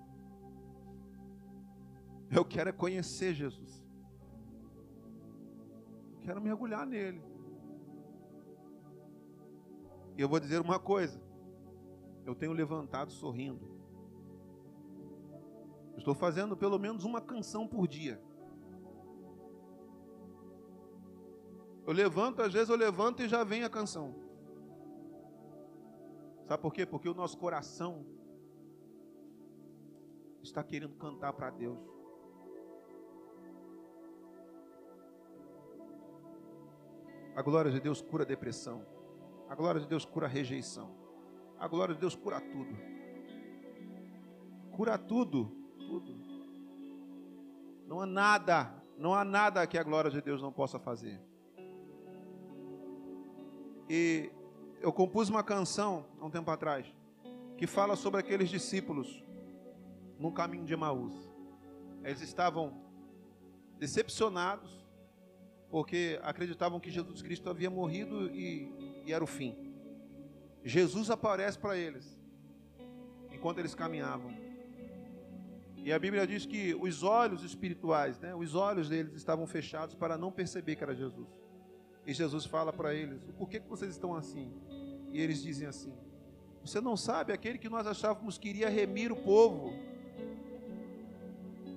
Eu quero é conhecer Jesus. Eu quero mergulhar nele. E eu vou dizer uma coisa: eu tenho levantado sorrindo. Estou fazendo pelo menos uma canção por dia. Eu levanto, às vezes eu levanto e já vem a canção. Sabe por quê? Porque o nosso coração está querendo cantar para Deus. A glória de Deus cura a depressão. A glória de Deus cura a rejeição. A glória de Deus cura tudo. Cura tudo, tudo. Não há nada, não há nada que a glória de Deus não possa fazer. E eu compus uma canção há um tempo atrás que fala sobre aqueles discípulos no caminho de Emaús. Eles estavam decepcionados porque acreditavam que Jesus Cristo havia morrido e, e era o fim. Jesus aparece para eles enquanto eles caminhavam. E a Bíblia diz que os olhos espirituais, né, os olhos deles estavam fechados para não perceber que era Jesus. E Jesus fala para eles: Por que, que vocês estão assim? E eles dizem assim: Você não sabe, aquele que nós achávamos que iria remir o povo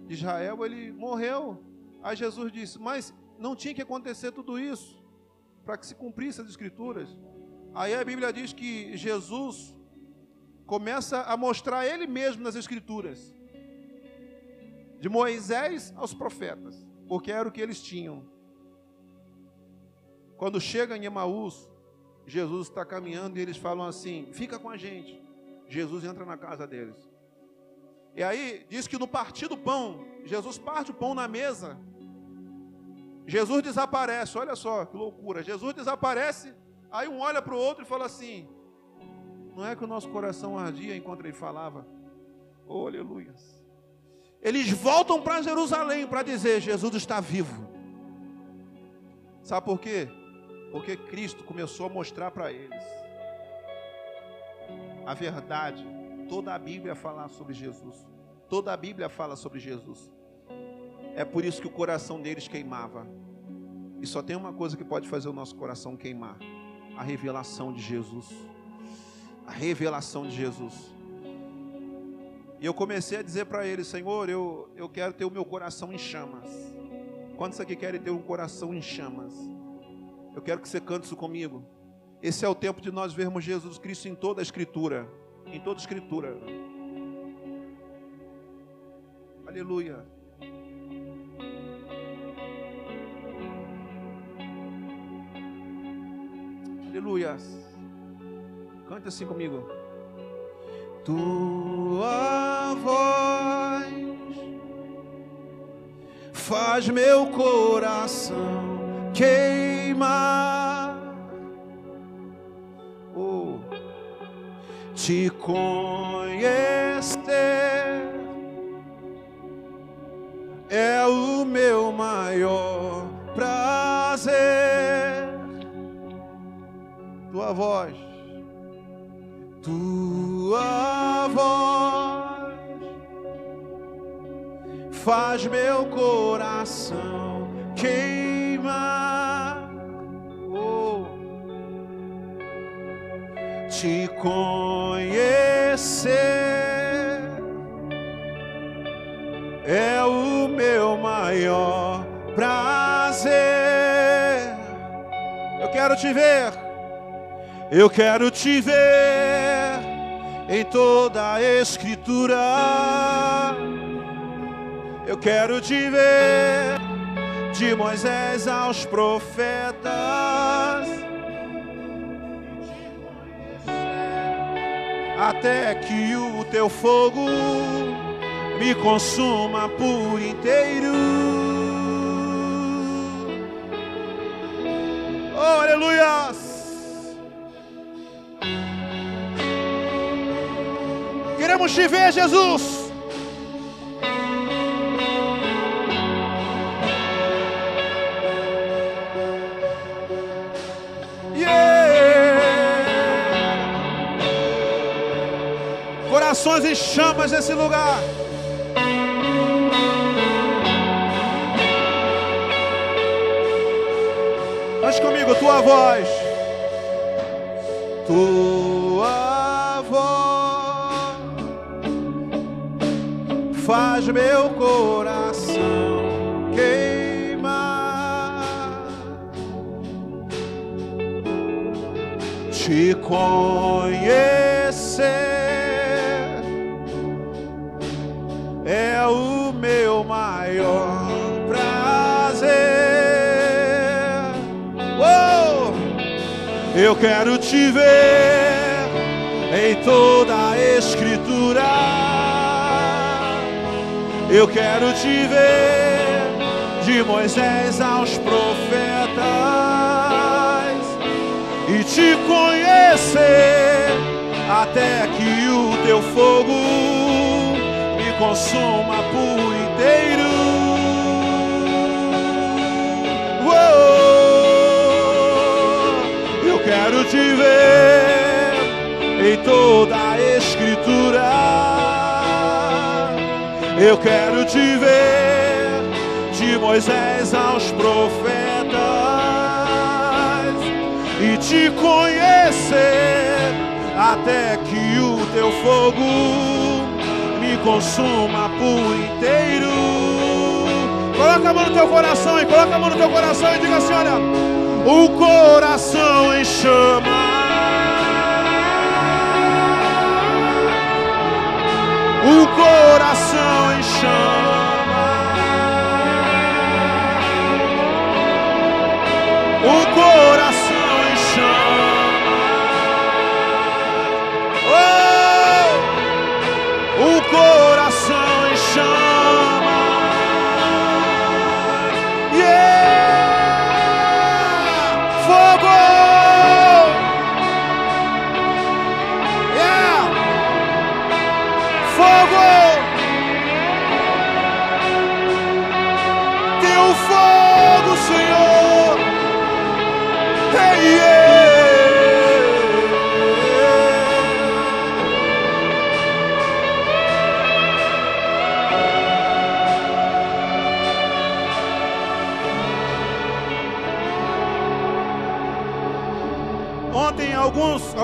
de Israel, ele morreu. Aí Jesus disse: Mas não tinha que acontecer tudo isso para que se cumprisse as escrituras. Aí a Bíblia diz que Jesus começa a mostrar ele mesmo nas escrituras. De Moisés aos profetas, porque era o que eles tinham. Quando chega em Emaús, Jesus está caminhando e eles falam assim: fica com a gente. Jesus entra na casa deles. E aí diz que no partir do pão, Jesus parte o pão na mesa Jesus desaparece, olha só que loucura. Jesus desaparece, aí um olha para o outro e fala assim: Não é que o nosso coração ardia enquanto ele falava? Oh. Eles voltam para Jerusalém para dizer: Jesus está vivo. Sabe por quê? Porque Cristo começou a mostrar para eles a verdade. Toda a Bíblia fala sobre Jesus. Toda a Bíblia fala sobre Jesus. É por isso que o coração deles queimava. E só tem uma coisa que pode fazer o nosso coração queimar: a revelação de Jesus. A revelação de Jesus. E eu comecei a dizer para eles: Senhor, eu, eu quero ter o meu coração em chamas. Quantos aqui querem ter um coração em chamas? Eu quero que você cante isso comigo. Esse é o tempo de nós vermos Jesus Cristo em toda a Escritura. Em toda a Escritura. Aleluia. Aleluia. Cante assim comigo. Tua voz faz meu coração queimar. Oh, te conhecer é o meu maior prazer. Tua voz, tua voz faz meu coração queimar. Oh. Te conhecer é o meu maior prazer. Eu quero te ver, eu quero te ver em toda a Escritura. Eu quero te ver de Moisés aos profetas. Até que o teu fogo me consuma por inteiro. Oh, aleluias! Queremos te ver, Jesus. Yeah! Corações em chamas nesse lugar. Cante comigo, tua voz. Tua faz meu coração queimar. Te conhecer é o meu maior prazer. Oh! Eu quero te ver em toda Eu quero te ver de Moisés aos profetas e te conhecer até que o teu fogo me consuma por inteiro. Eu quero te ver em toda a Escritura. Eu quero te ver de Moisés aos profetas e te conhecer até que o teu fogo me consuma por inteiro. Coloca a mão no teu coração e coloca a mão no teu coração e diga assim: olha, o coração em chama. O coração em chama.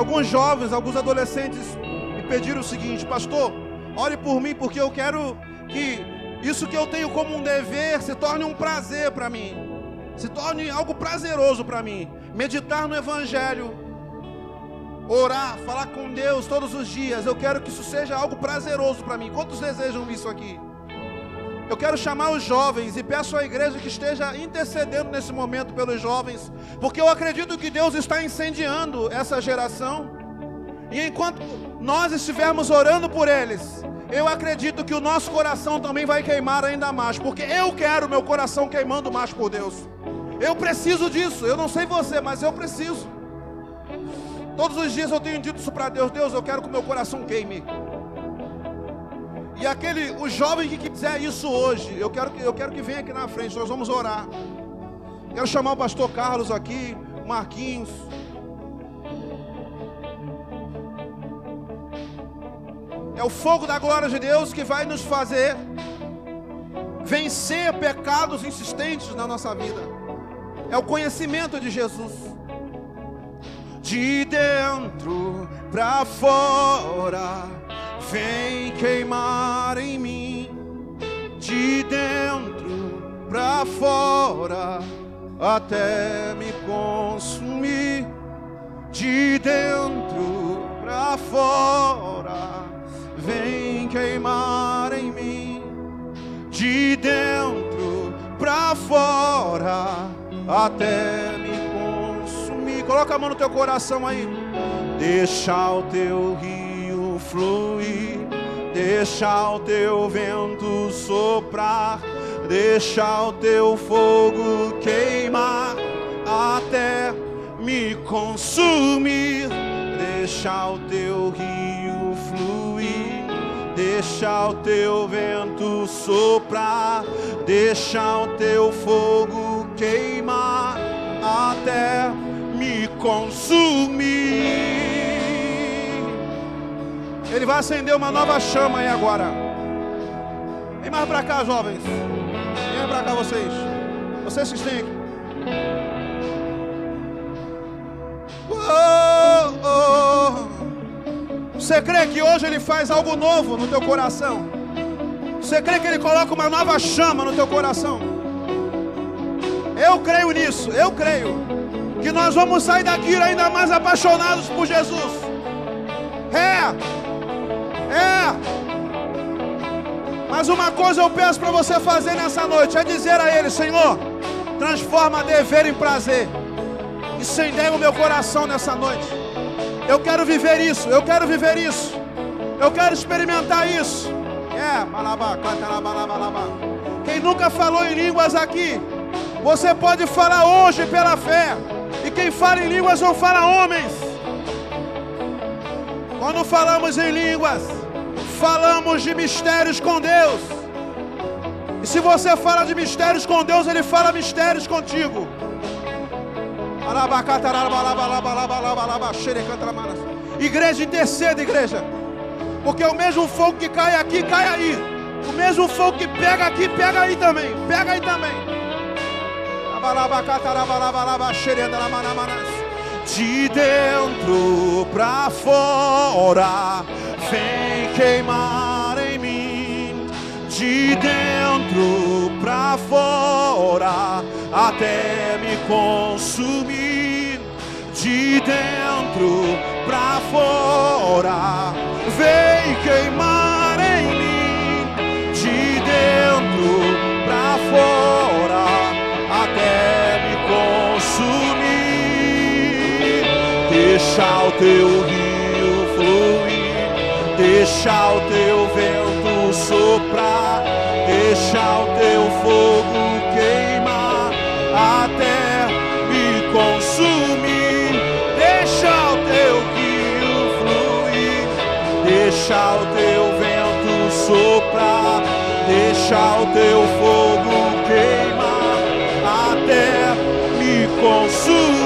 Alguns, jovens, alguns adolescentes me pediram o seguinte, pastor, ore por mim porque eu quero que isso que eu tenho como um dever se torne um prazer para mim, se torne algo prazeroso para mim. Meditar no Evangelho, orar, falar com Deus todos os dias. Eu quero que isso seja algo prazeroso para mim. Quantos desejam isso aqui? Eu quero chamar os jovens e peço à igreja que esteja intercedendo nesse momento pelos jovens, porque eu acredito que Deus está incendiando essa geração. E enquanto nós estivermos orando por eles, eu acredito que o nosso coração também vai queimar ainda mais, porque eu quero meu coração queimando mais por Deus. Eu preciso disso. Eu não sei você, mas eu preciso. Todos os dias eu tenho dito isso para Deus: Deus, eu quero que o meu coração queime. E aquele, o jovem que quiser isso hoje, eu quero que, eu quero que venha aqui na frente, nós vamos orar. Quero chamar o pastor Carlos aqui, Marquinhos. É o fogo da glória de Deus que vai nos fazer vencer pecados insistentes na nossa vida. É o conhecimento de Jesus. De dentro para fora, vem queimar em mim. De dentro para fora, até me consumir. De dentro para fora, vem queimar em mim de dentro para fora, até me consumir. Coloca a mão no teu coração aí. Deixa o teu rio fluir, deixa o teu vento soprar, deixa o teu fogo queimar até me consumir. Deixa o teu rio fluir Deixa o teu vento soprar, deixa o teu fogo queimar até me consumir. Ele vai acender uma nova chama aí agora. Vem mais para cá, jovens. Vem para cá vocês. Vocês que estão aqui. Oh, oh. Você crê que hoje Ele faz algo novo no teu coração? Você crê que Ele coloca uma nova chama no teu coração? Eu creio nisso, eu creio. Que nós vamos sair daqui ainda mais apaixonados por Jesus. É, é. Mas uma coisa eu peço para você fazer nessa noite: é dizer a Ele, Senhor, transforma dever em prazer. Incendeia o meu coração nessa noite. Eu quero viver isso, eu quero viver isso. Eu quero experimentar isso. É, Quem nunca falou em línguas aqui, você pode falar hoje pela fé. E quem fala em línguas não fala homens. Quando falamos em línguas, falamos de mistérios com Deus. E se você fala de mistérios com Deus, Ele fala mistérios contigo. Igreja, interceda, igreja. Porque o mesmo fogo que cai aqui, cai aí. O mesmo fogo que pega aqui, pega aí também. Pega aí também. De dentro para fora, vem queimar em mim. De dentro para fora até me consumir de dentro para fora. Vem queimar em mim de dentro para fora até me consumir. Deixa o teu deixa o teu vento soprar, deixa o teu fogo até me consumir. Deixa o teu rio fluir, deixa o teu vento soprar, deixa o teu fogo queimar até me consumir.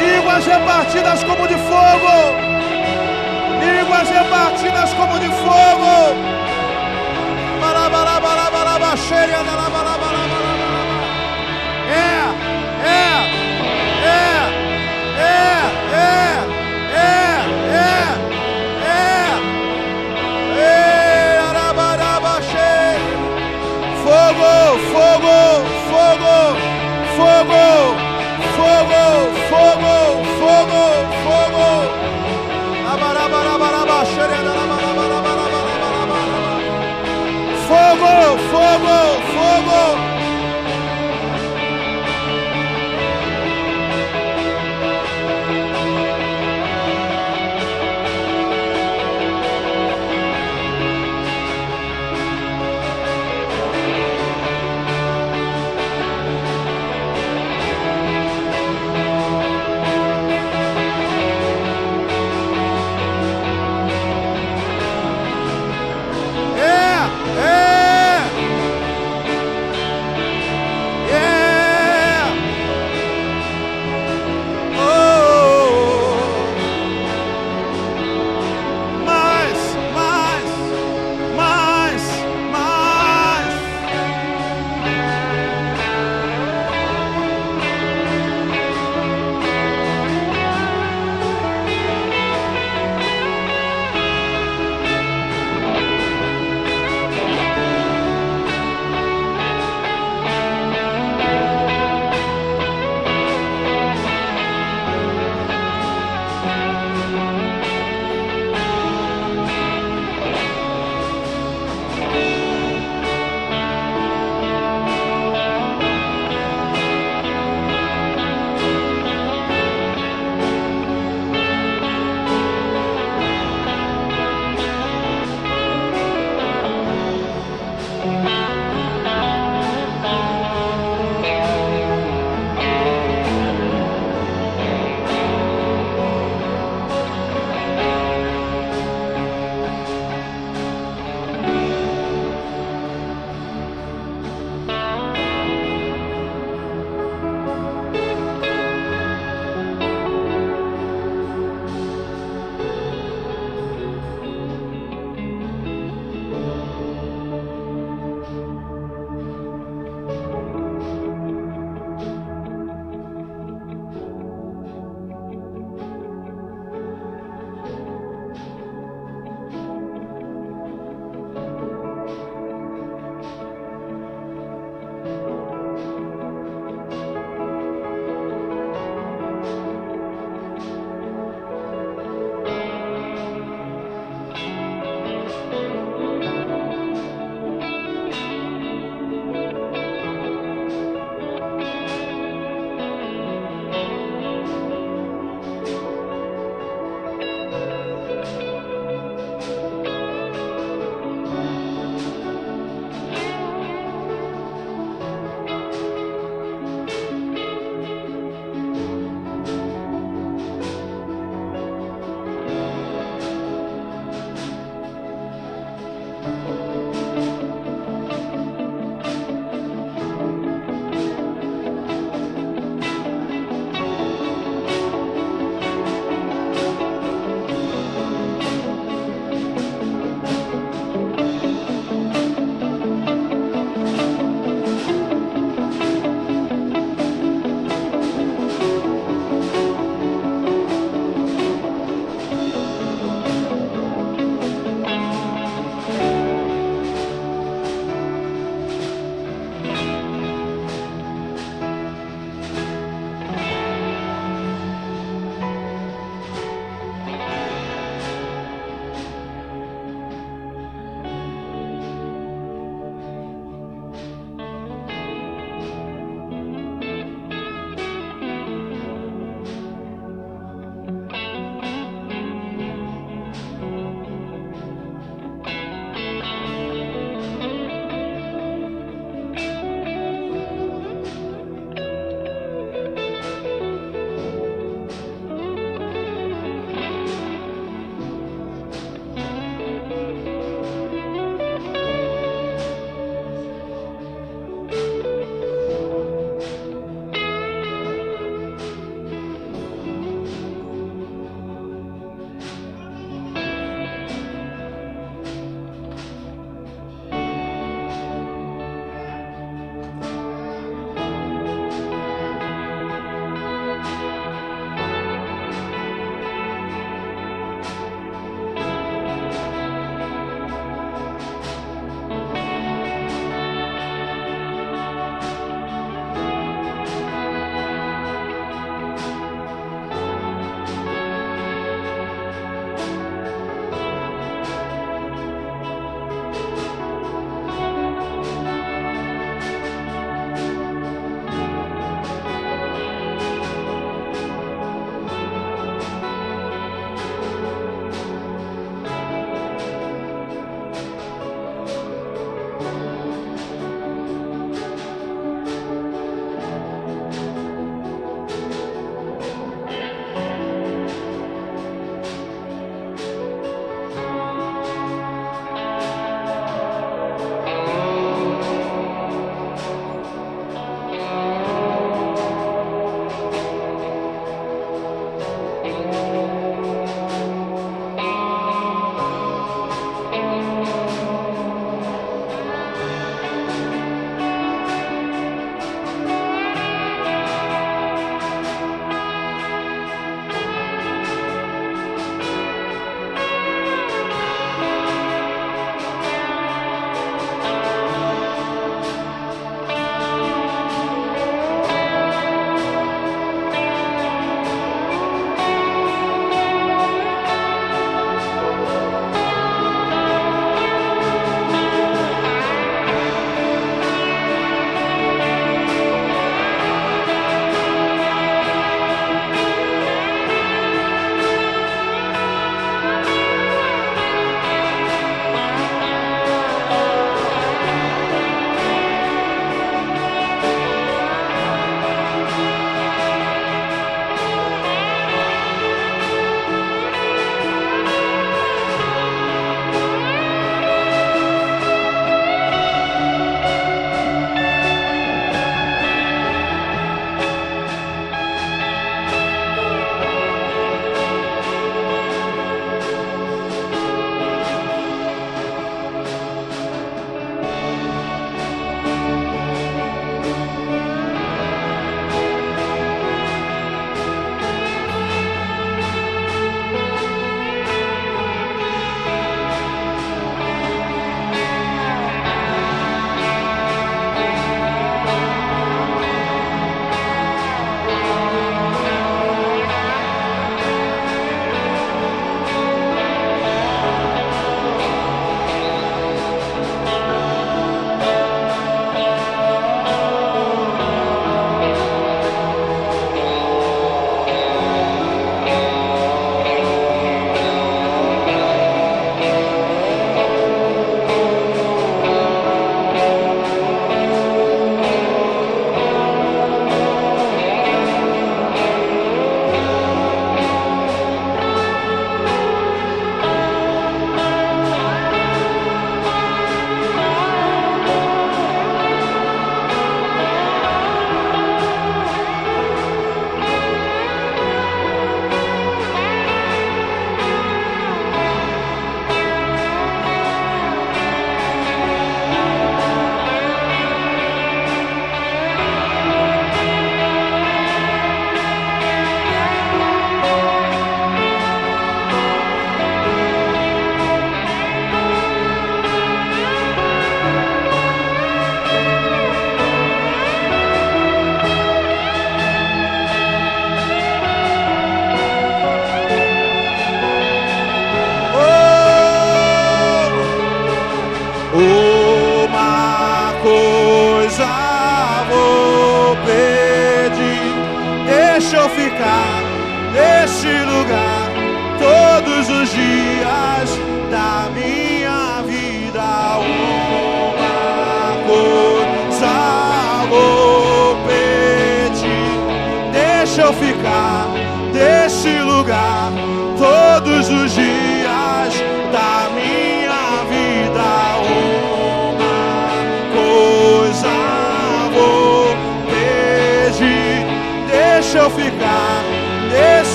Línguas repartidas como de fogo. Línguas repartidas como de fogo. É,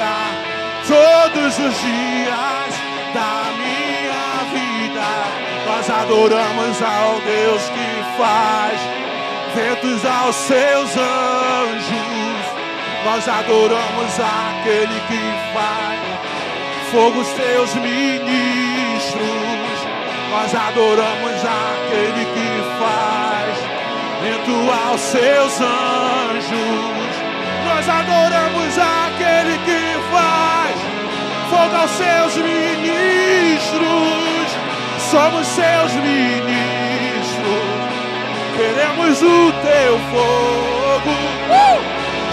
lugar todos os dias da minha vida. Nós adoramos ao Deus que faz ventos aos seus anjos. Nós adoramos aquele que faz fogo seus ministros. Nós adoramos aquele que faz vento aos seus anjos. Nós adoramos aquele que faz fogo aos seus ministros. Somos seus ministros. Queremos o teu fogo. Uh!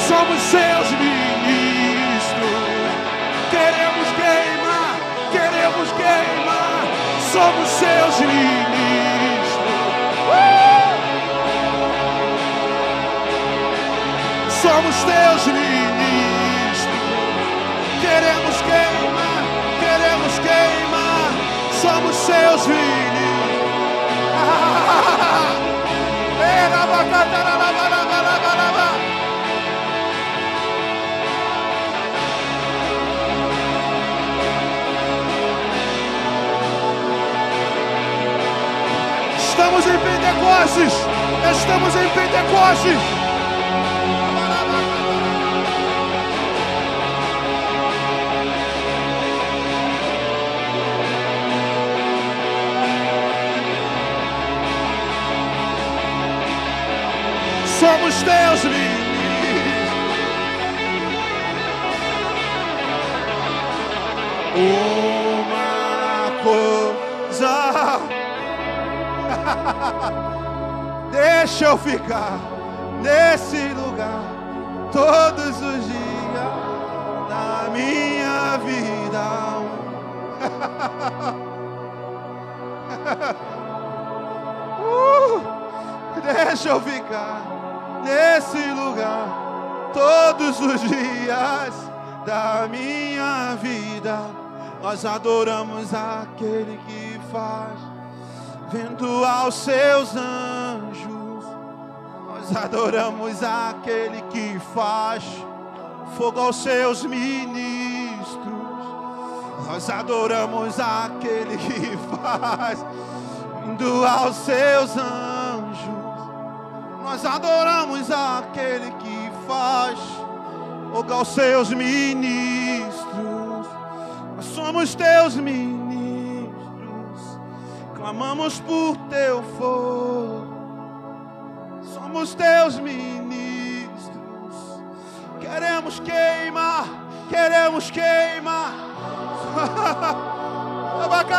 Somos seus ministros. Queremos queimar, queremos queimar. Somos seus ministros. Uh! Somos teus ministros. Queremos queimar, queremos queimar. Somos seus bacatarabalabalabalaba. Estamos em Pentecostes. Estamos em Pentecostes. Somos teus ministros. Uma coisa Deixa eu ficar nesse lugar todos os dias da minha vida. Uh, deixa eu ficar nesse lugar todos os dias da minha vida. Nós adoramos aquele que faz vendo aos seus anjos. Nós adoramos aquele que faz fogo aos seus ministros. Nós adoramos aquele que faz vindo aos seus anjos. Nós adoramos aquele que faz fogo aos seus ministros. Nós somos teus ministros clamamos por teu fogo, somos teus ministros, queremos queimar, queremos queimar. fogo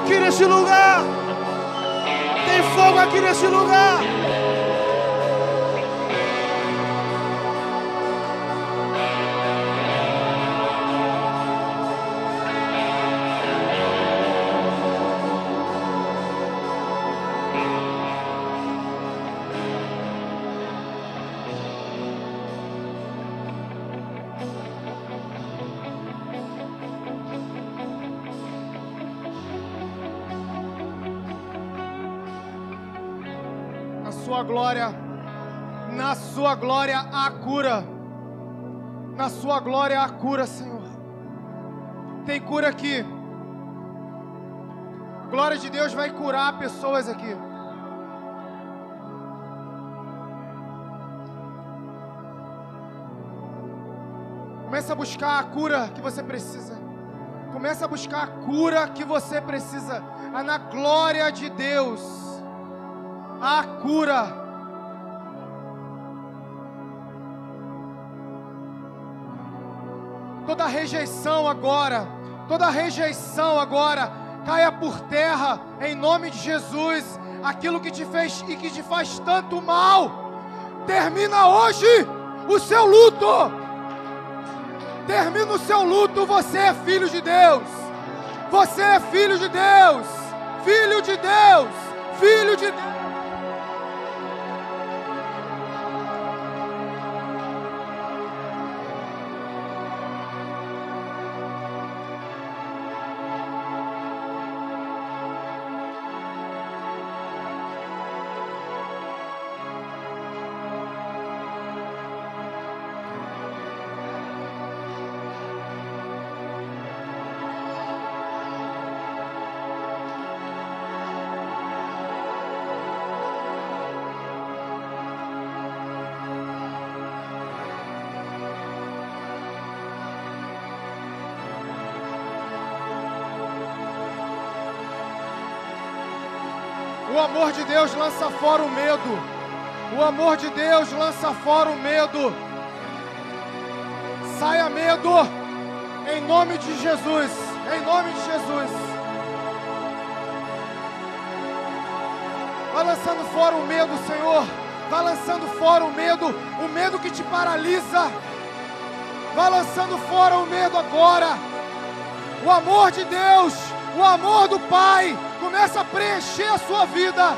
aqui nesse lugar. Aqui nesse lugar. Glória, na sua glória há cura. Na sua glória há cura, Senhor. Tem cura aqui. A glória de Deus vai curar pessoas aqui. Começa a buscar a cura que você precisa. Começa a buscar a cura que você precisa. É na glória de Deus. A cura. Toda rejeição agora, toda rejeição agora, caia por terra em nome de Jesus. Aquilo que te fez e que te faz tanto mal, termina hoje o seu luto. Termina o seu luto, você é filho de Deus. Você é filho de Deus. Filho de Deus. Filho de Deus. Amor de Deus lança fora o medo. O amor de Deus lança fora o medo. Saia medo. Em nome de Jesus. Em nome de Jesus. Vai lançando fora o medo, Senhor. Vai lançando fora o medo. O medo que te paralisa. Vai lançando fora o medo agora. O amor de Deus. O amor do Pai começa a preencher a sua vida.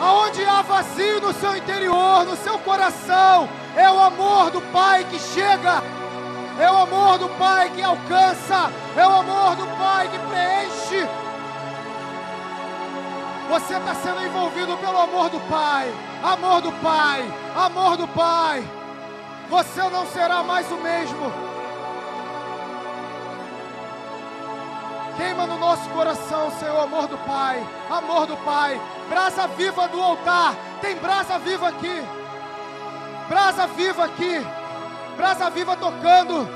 Aonde há vazio no seu interior, no seu coração, é o amor do Pai que chega, é o amor do Pai que alcança, é o amor do Pai que preenche. Você está sendo envolvido pelo amor do Pai, amor do Pai, amor do Pai. Você não será mais o mesmo. Queima no nosso coração, Senhor, amor do Pai, amor do Pai, brasa viva do altar, tem brasa viva aqui, brasa viva aqui, brasa viva tocando,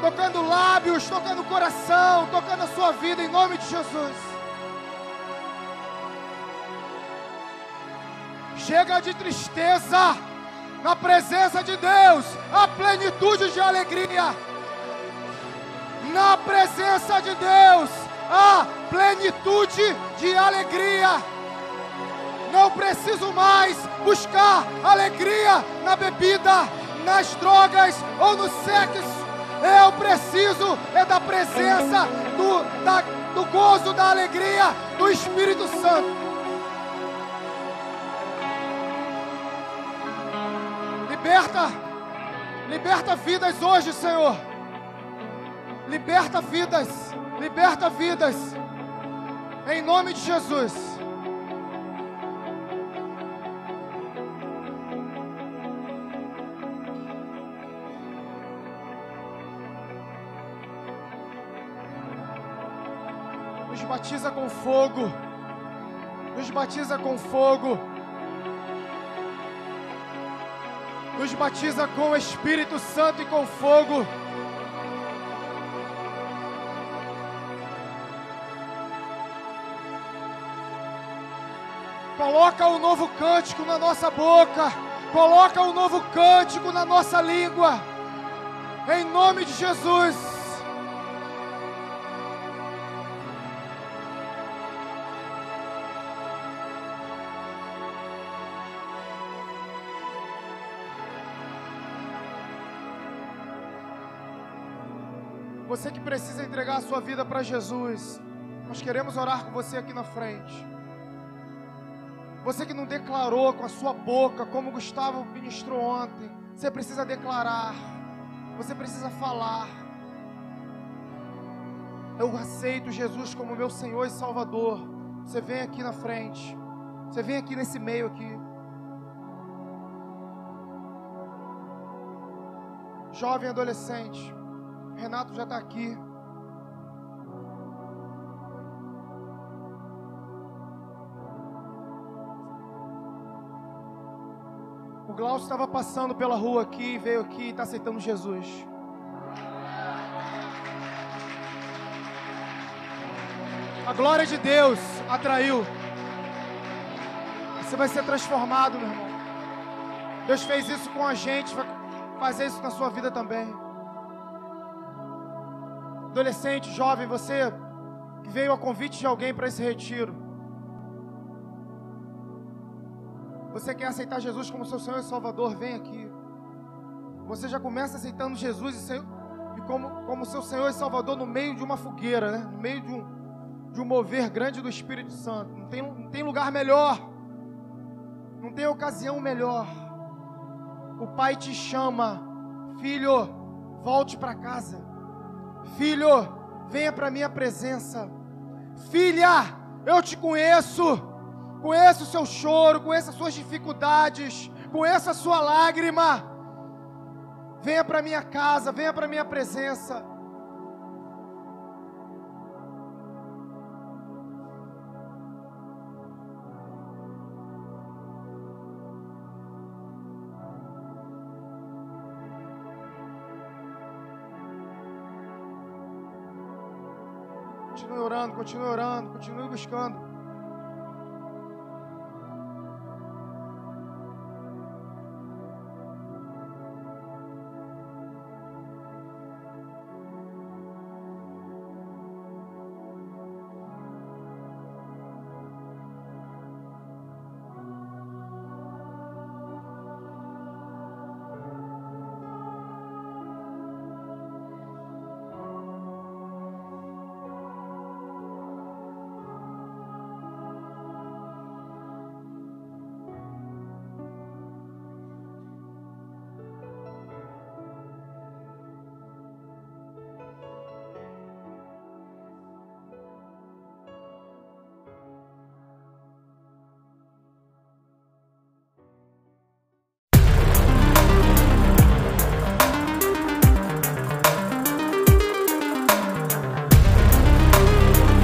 tocando lábios, tocando coração, tocando a sua vida em nome de Jesus. Chega de tristeza, na presença de Deus, a plenitude de alegria na presença de Deus, há plenitude de alegria. Não preciso mais buscar alegria na bebida, nas drogas ou no sexo. Eu preciso é da presença, do, da, do gozo, da alegria do Espírito Santo. Liberta, liberta vidas hoje, Senhor. Liberta vidas, liberta vidas, em nome de Jesus. Nos batiza com fogo, nos batiza com fogo, nos batiza com o Espírito Santo e com fogo. Coloca um novo cântico na nossa boca. Coloca um novo cântico na nossa língua. Em nome de Jesus. Você que precisa entregar a sua vida para Jesus, nós queremos orar com você aqui na frente. Você que não declarou com a sua boca, como Gustavo ministrou ontem, você precisa declarar, você precisa falar. Eu aceito Jesus como meu Senhor e Salvador. Você vem aqui na frente, você vem aqui nesse meio aqui. Jovem adolescente, Renato já está aqui. O Glaucio estava passando pela rua aqui, veio aqui e está aceitando Jesus. A glória de Deus atraiu. Você vai ser transformado, meu irmão. Deus fez isso com a gente, vai fazer isso na sua vida também. Adolescente, jovem, você que veio a convite de alguém para esse retiro. Você quer aceitar Jesus como seu Senhor e Salvador? Vem aqui. Você já começa aceitando Jesus e como, como seu Senhor e Salvador no meio de uma fogueira, né? no meio de um, de um mover grande do Espírito Santo. Não tem, não tem lugar melhor, não tem ocasião melhor. O Pai te chama, filho, volte para casa. Filho, venha para minha presença. Filha, eu te conheço. Conheço o seu choro, conheço as suas dificuldades, conheço a sua lágrima. Venha para minha casa, venha para minha presença. Continue orando, continue orando, continue buscando.